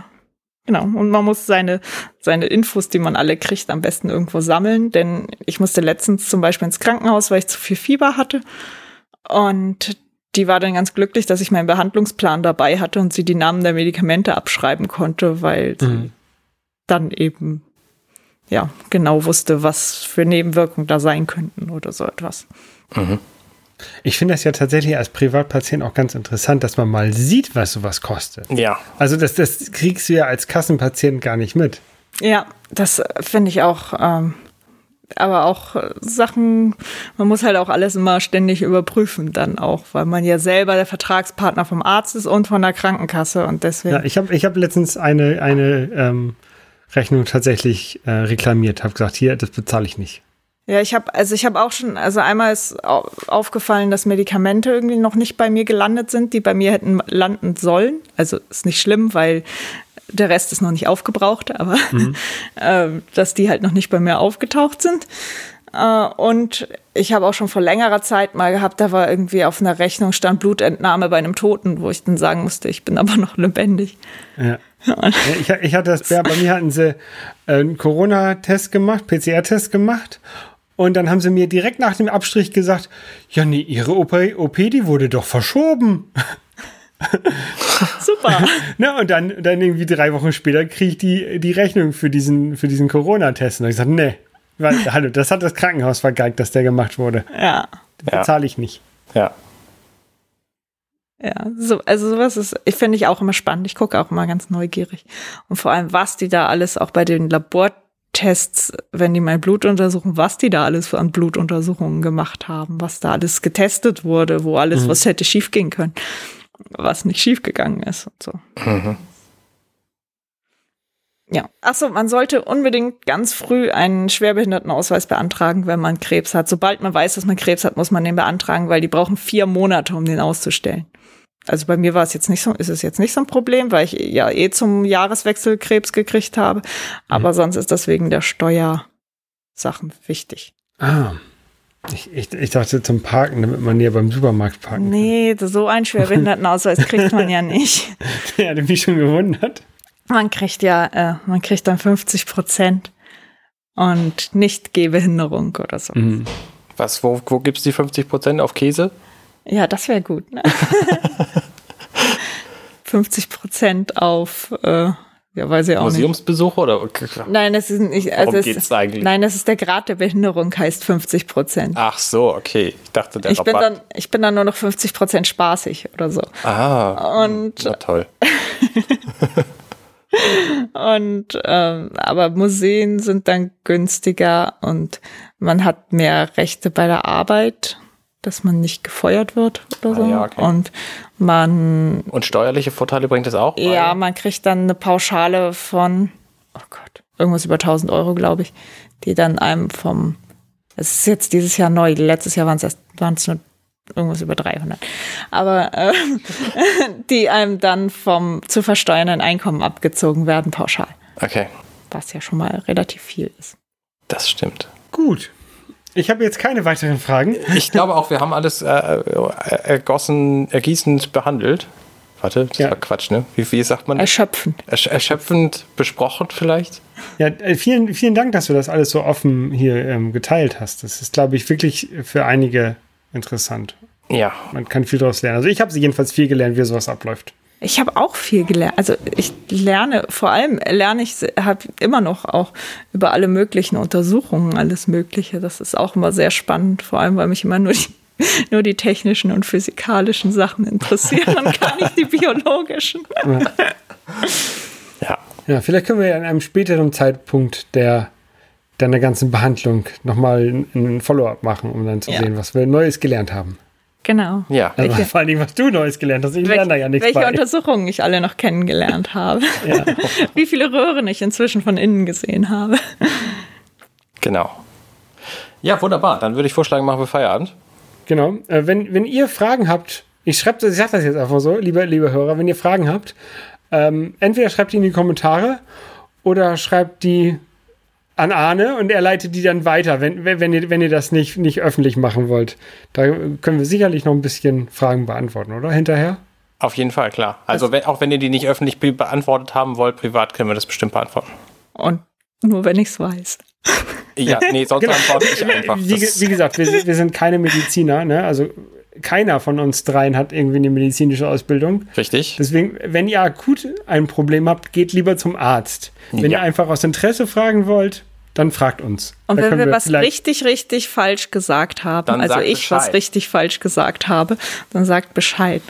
genau. Und man muss seine seine Infos, die man alle kriegt, am besten irgendwo sammeln. Denn ich musste letztens zum Beispiel ins Krankenhaus, weil ich zu viel Fieber hatte. Und die war dann ganz glücklich, dass ich meinen Behandlungsplan dabei hatte und sie die Namen der Medikamente abschreiben konnte, weil sie mhm. dann eben ja genau wusste, was für Nebenwirkungen da sein könnten oder so etwas. Mhm. Ich finde das ja tatsächlich als Privatpatient auch ganz interessant, dass man mal sieht, was sowas kostet. Ja. Also das, das kriegst du ja als Kassenpatient gar nicht mit. Ja, das finde ich auch. Ähm, aber auch Sachen, man muss halt auch alles immer ständig überprüfen, dann auch, weil man ja selber der Vertragspartner vom Arzt ist und von der Krankenkasse und deswegen. Ja, ich habe ich hab letztens eine, eine ähm, Rechnung tatsächlich äh, reklamiert, habe gesagt, hier, das bezahle ich nicht. Ja, ich habe also ich habe auch schon also einmal ist aufgefallen, dass Medikamente irgendwie noch nicht bei mir gelandet sind, die bei mir hätten landen sollen. Also ist nicht schlimm, weil der Rest ist noch nicht aufgebraucht, aber mhm. äh, dass die halt noch nicht bei mir aufgetaucht sind. Äh, und ich habe auch schon vor längerer Zeit mal gehabt, da war irgendwie auf einer Rechnung stand Blutentnahme bei einem Toten, wo ich dann sagen musste, ich bin aber noch lebendig. Ja. ich, ich hatte das, bei mir hatten sie einen Corona-Test gemacht, PCR-Test gemacht und dann haben sie mir direkt nach dem Abstrich gesagt, ja, nee, ihre OP, OP die wurde doch verschoben. Super. Na, und dann, dann irgendwie drei Wochen später kriege ich die, die Rechnung für diesen, für diesen Corona-Test. Und ich gesagt, nee, weil, hallo, das hat das Krankenhaus vergeigt, dass der gemacht wurde. Ja. Das bezahle ich nicht. Ja. Ja, so, also sowas ist, ich finde ich auch immer spannend. Ich gucke auch immer ganz neugierig. Und vor allem, was die da alles auch bei den Labor Tests, wenn die mein Blut untersuchen, was die da alles an Blutuntersuchungen gemacht haben, was da alles getestet wurde, wo alles, mhm. was hätte schiefgehen können, was nicht schiefgegangen ist und so. Mhm. Ja. Achso, man sollte unbedingt ganz früh einen Schwerbehindertenausweis beantragen, wenn man Krebs hat. Sobald man weiß, dass man Krebs hat, muss man den beantragen, weil die brauchen vier Monate, um den auszustellen. Also bei mir war es jetzt nicht so, ist es jetzt nicht so ein Problem, weil ich ja eh zum Jahreswechsel Krebs gekriegt habe. Aber mhm. sonst ist das wegen der Steuersachen wichtig. Ah. Ich, ich, ich dachte zum Parken, damit man hier beim Supermarkt parken nee, kann. Nee, so einen Schwerbehindertenausweis kriegt man ja nicht. Der hat mich schon gewundert. Man kriegt ja, äh, man kriegt dann 50 Prozent und nicht Gehbehinderung oder so. Mhm. Was, wo, wo gibt es die 50 Prozent auf Käse? Ja, das wäre gut. Ne? 50 Prozent auf, äh, ja, weiß ich auch Museumsbesuche oder? Nein, das ist nicht. Also Worum geht's eigentlich? Nein, das ist der Grad der Behinderung, heißt 50 Prozent. Ach so, okay. Ich dachte, der ich bin dann, Ich bin dann nur noch 50 Prozent spaßig oder so. Ah. Und. Na toll. und ähm, aber Museen sind dann günstiger und man hat mehr Rechte bei der Arbeit, dass man nicht gefeuert wird oder ah, so. Ja, okay. Und man und steuerliche Vorteile bringt es auch. Ja, man kriegt dann eine Pauschale von oh Gott irgendwas über 1000 Euro, glaube ich, die dann einem vom es ist jetzt dieses Jahr neu. Letztes Jahr waren es erst waren es nur irgendwas über 300. Aber äh, die einem dann vom zu versteuernden Einkommen abgezogen werden, pauschal. Okay. Was ja schon mal relativ viel ist. Das stimmt. Gut. Ich habe jetzt keine weiteren Fragen. Ich glaube auch, wir haben alles äh, äh ergossen, ergießend behandelt. Warte, das ja. war Quatsch, ne? Wie, wie sagt man? Erschöpfend. Ersch erschöpfend besprochen vielleicht? Ja, äh, vielen, vielen Dank, dass du das alles so offen hier ähm, geteilt hast. Das ist, glaube ich, wirklich für einige interessant. Ja. Man kann viel daraus lernen. Also ich habe jedenfalls viel gelernt, wie sowas abläuft. Ich habe auch viel gelernt. Also ich lerne, vor allem lerne ich, habe immer noch auch über alle möglichen Untersuchungen, alles Mögliche. Das ist auch immer sehr spannend, vor allem weil mich immer nur die, nur die technischen und physikalischen Sachen interessieren und gar nicht die biologischen. Ja. Ja, vielleicht können wir ja an einem späteren Zeitpunkt der deiner ganzen Behandlung nochmal ein Follow-up machen, um dann zu ja. sehen, was wir Neues gelernt haben. Genau. Ja. Also vor allem, was du Neues gelernt hast. Ich welche, lerne da ja nichts Welche bei. Untersuchungen ich alle noch kennengelernt habe. Ja. Wie viele Röhren ich inzwischen von innen gesehen habe. Genau. Ja, wunderbar. Dann würde ich vorschlagen, machen wir Feierabend. Genau. Äh, wenn, wenn ihr Fragen habt, ich schreibe ich sage das jetzt einfach so, liebe, liebe Hörer, wenn ihr Fragen habt, ähm, entweder schreibt die in die Kommentare oder schreibt die an Arne und er leitet die dann weiter, wenn, wenn, ihr, wenn ihr das nicht, nicht öffentlich machen wollt. Da können wir sicherlich noch ein bisschen Fragen beantworten, oder? Hinterher? Auf jeden Fall, klar. Also wenn, auch wenn ihr die nicht öffentlich beantwortet haben wollt, privat können wir das bestimmt beantworten. Und nur wenn ich es weiß. Ja, nee, sonst genau. antworte ich einfach. Wie, wie gesagt, wir, wir, sind keine Mediziner, ne? Also keiner von uns dreien hat irgendwie eine medizinische Ausbildung. Richtig. Deswegen, wenn ihr akut ein Problem habt, geht lieber zum Arzt. Wenn ja. ihr einfach aus Interesse fragen wollt, dann fragt uns. Und wenn wir, wir was richtig, richtig falsch gesagt haben, also ich Bescheid. was richtig falsch gesagt habe, dann sagt Bescheid.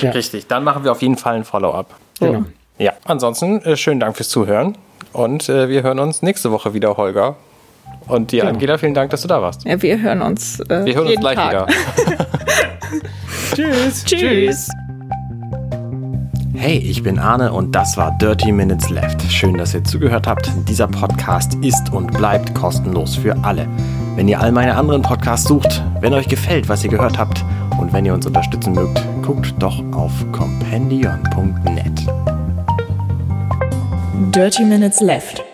Ja. Richtig, dann machen wir auf jeden Fall ein Follow-up. Genau. Ja, ansonsten äh, schönen Dank fürs Zuhören und äh, wir hören uns nächste Woche wieder, Holger. Und dir, genau. Angela, vielen Dank, dass du da warst. Ja, wir hören uns. Äh, wir hören uns gleich Tag. wieder. Tschüss. Tschüss. Hey, ich bin Arne und das war Dirty Minutes Left. Schön, dass ihr zugehört habt. Dieser Podcast ist und bleibt kostenlos für alle. Wenn ihr all meine anderen Podcasts sucht, wenn euch gefällt, was ihr gehört habt und wenn ihr uns unterstützen mögt, guckt doch auf compendion.net. Dirty Minutes Left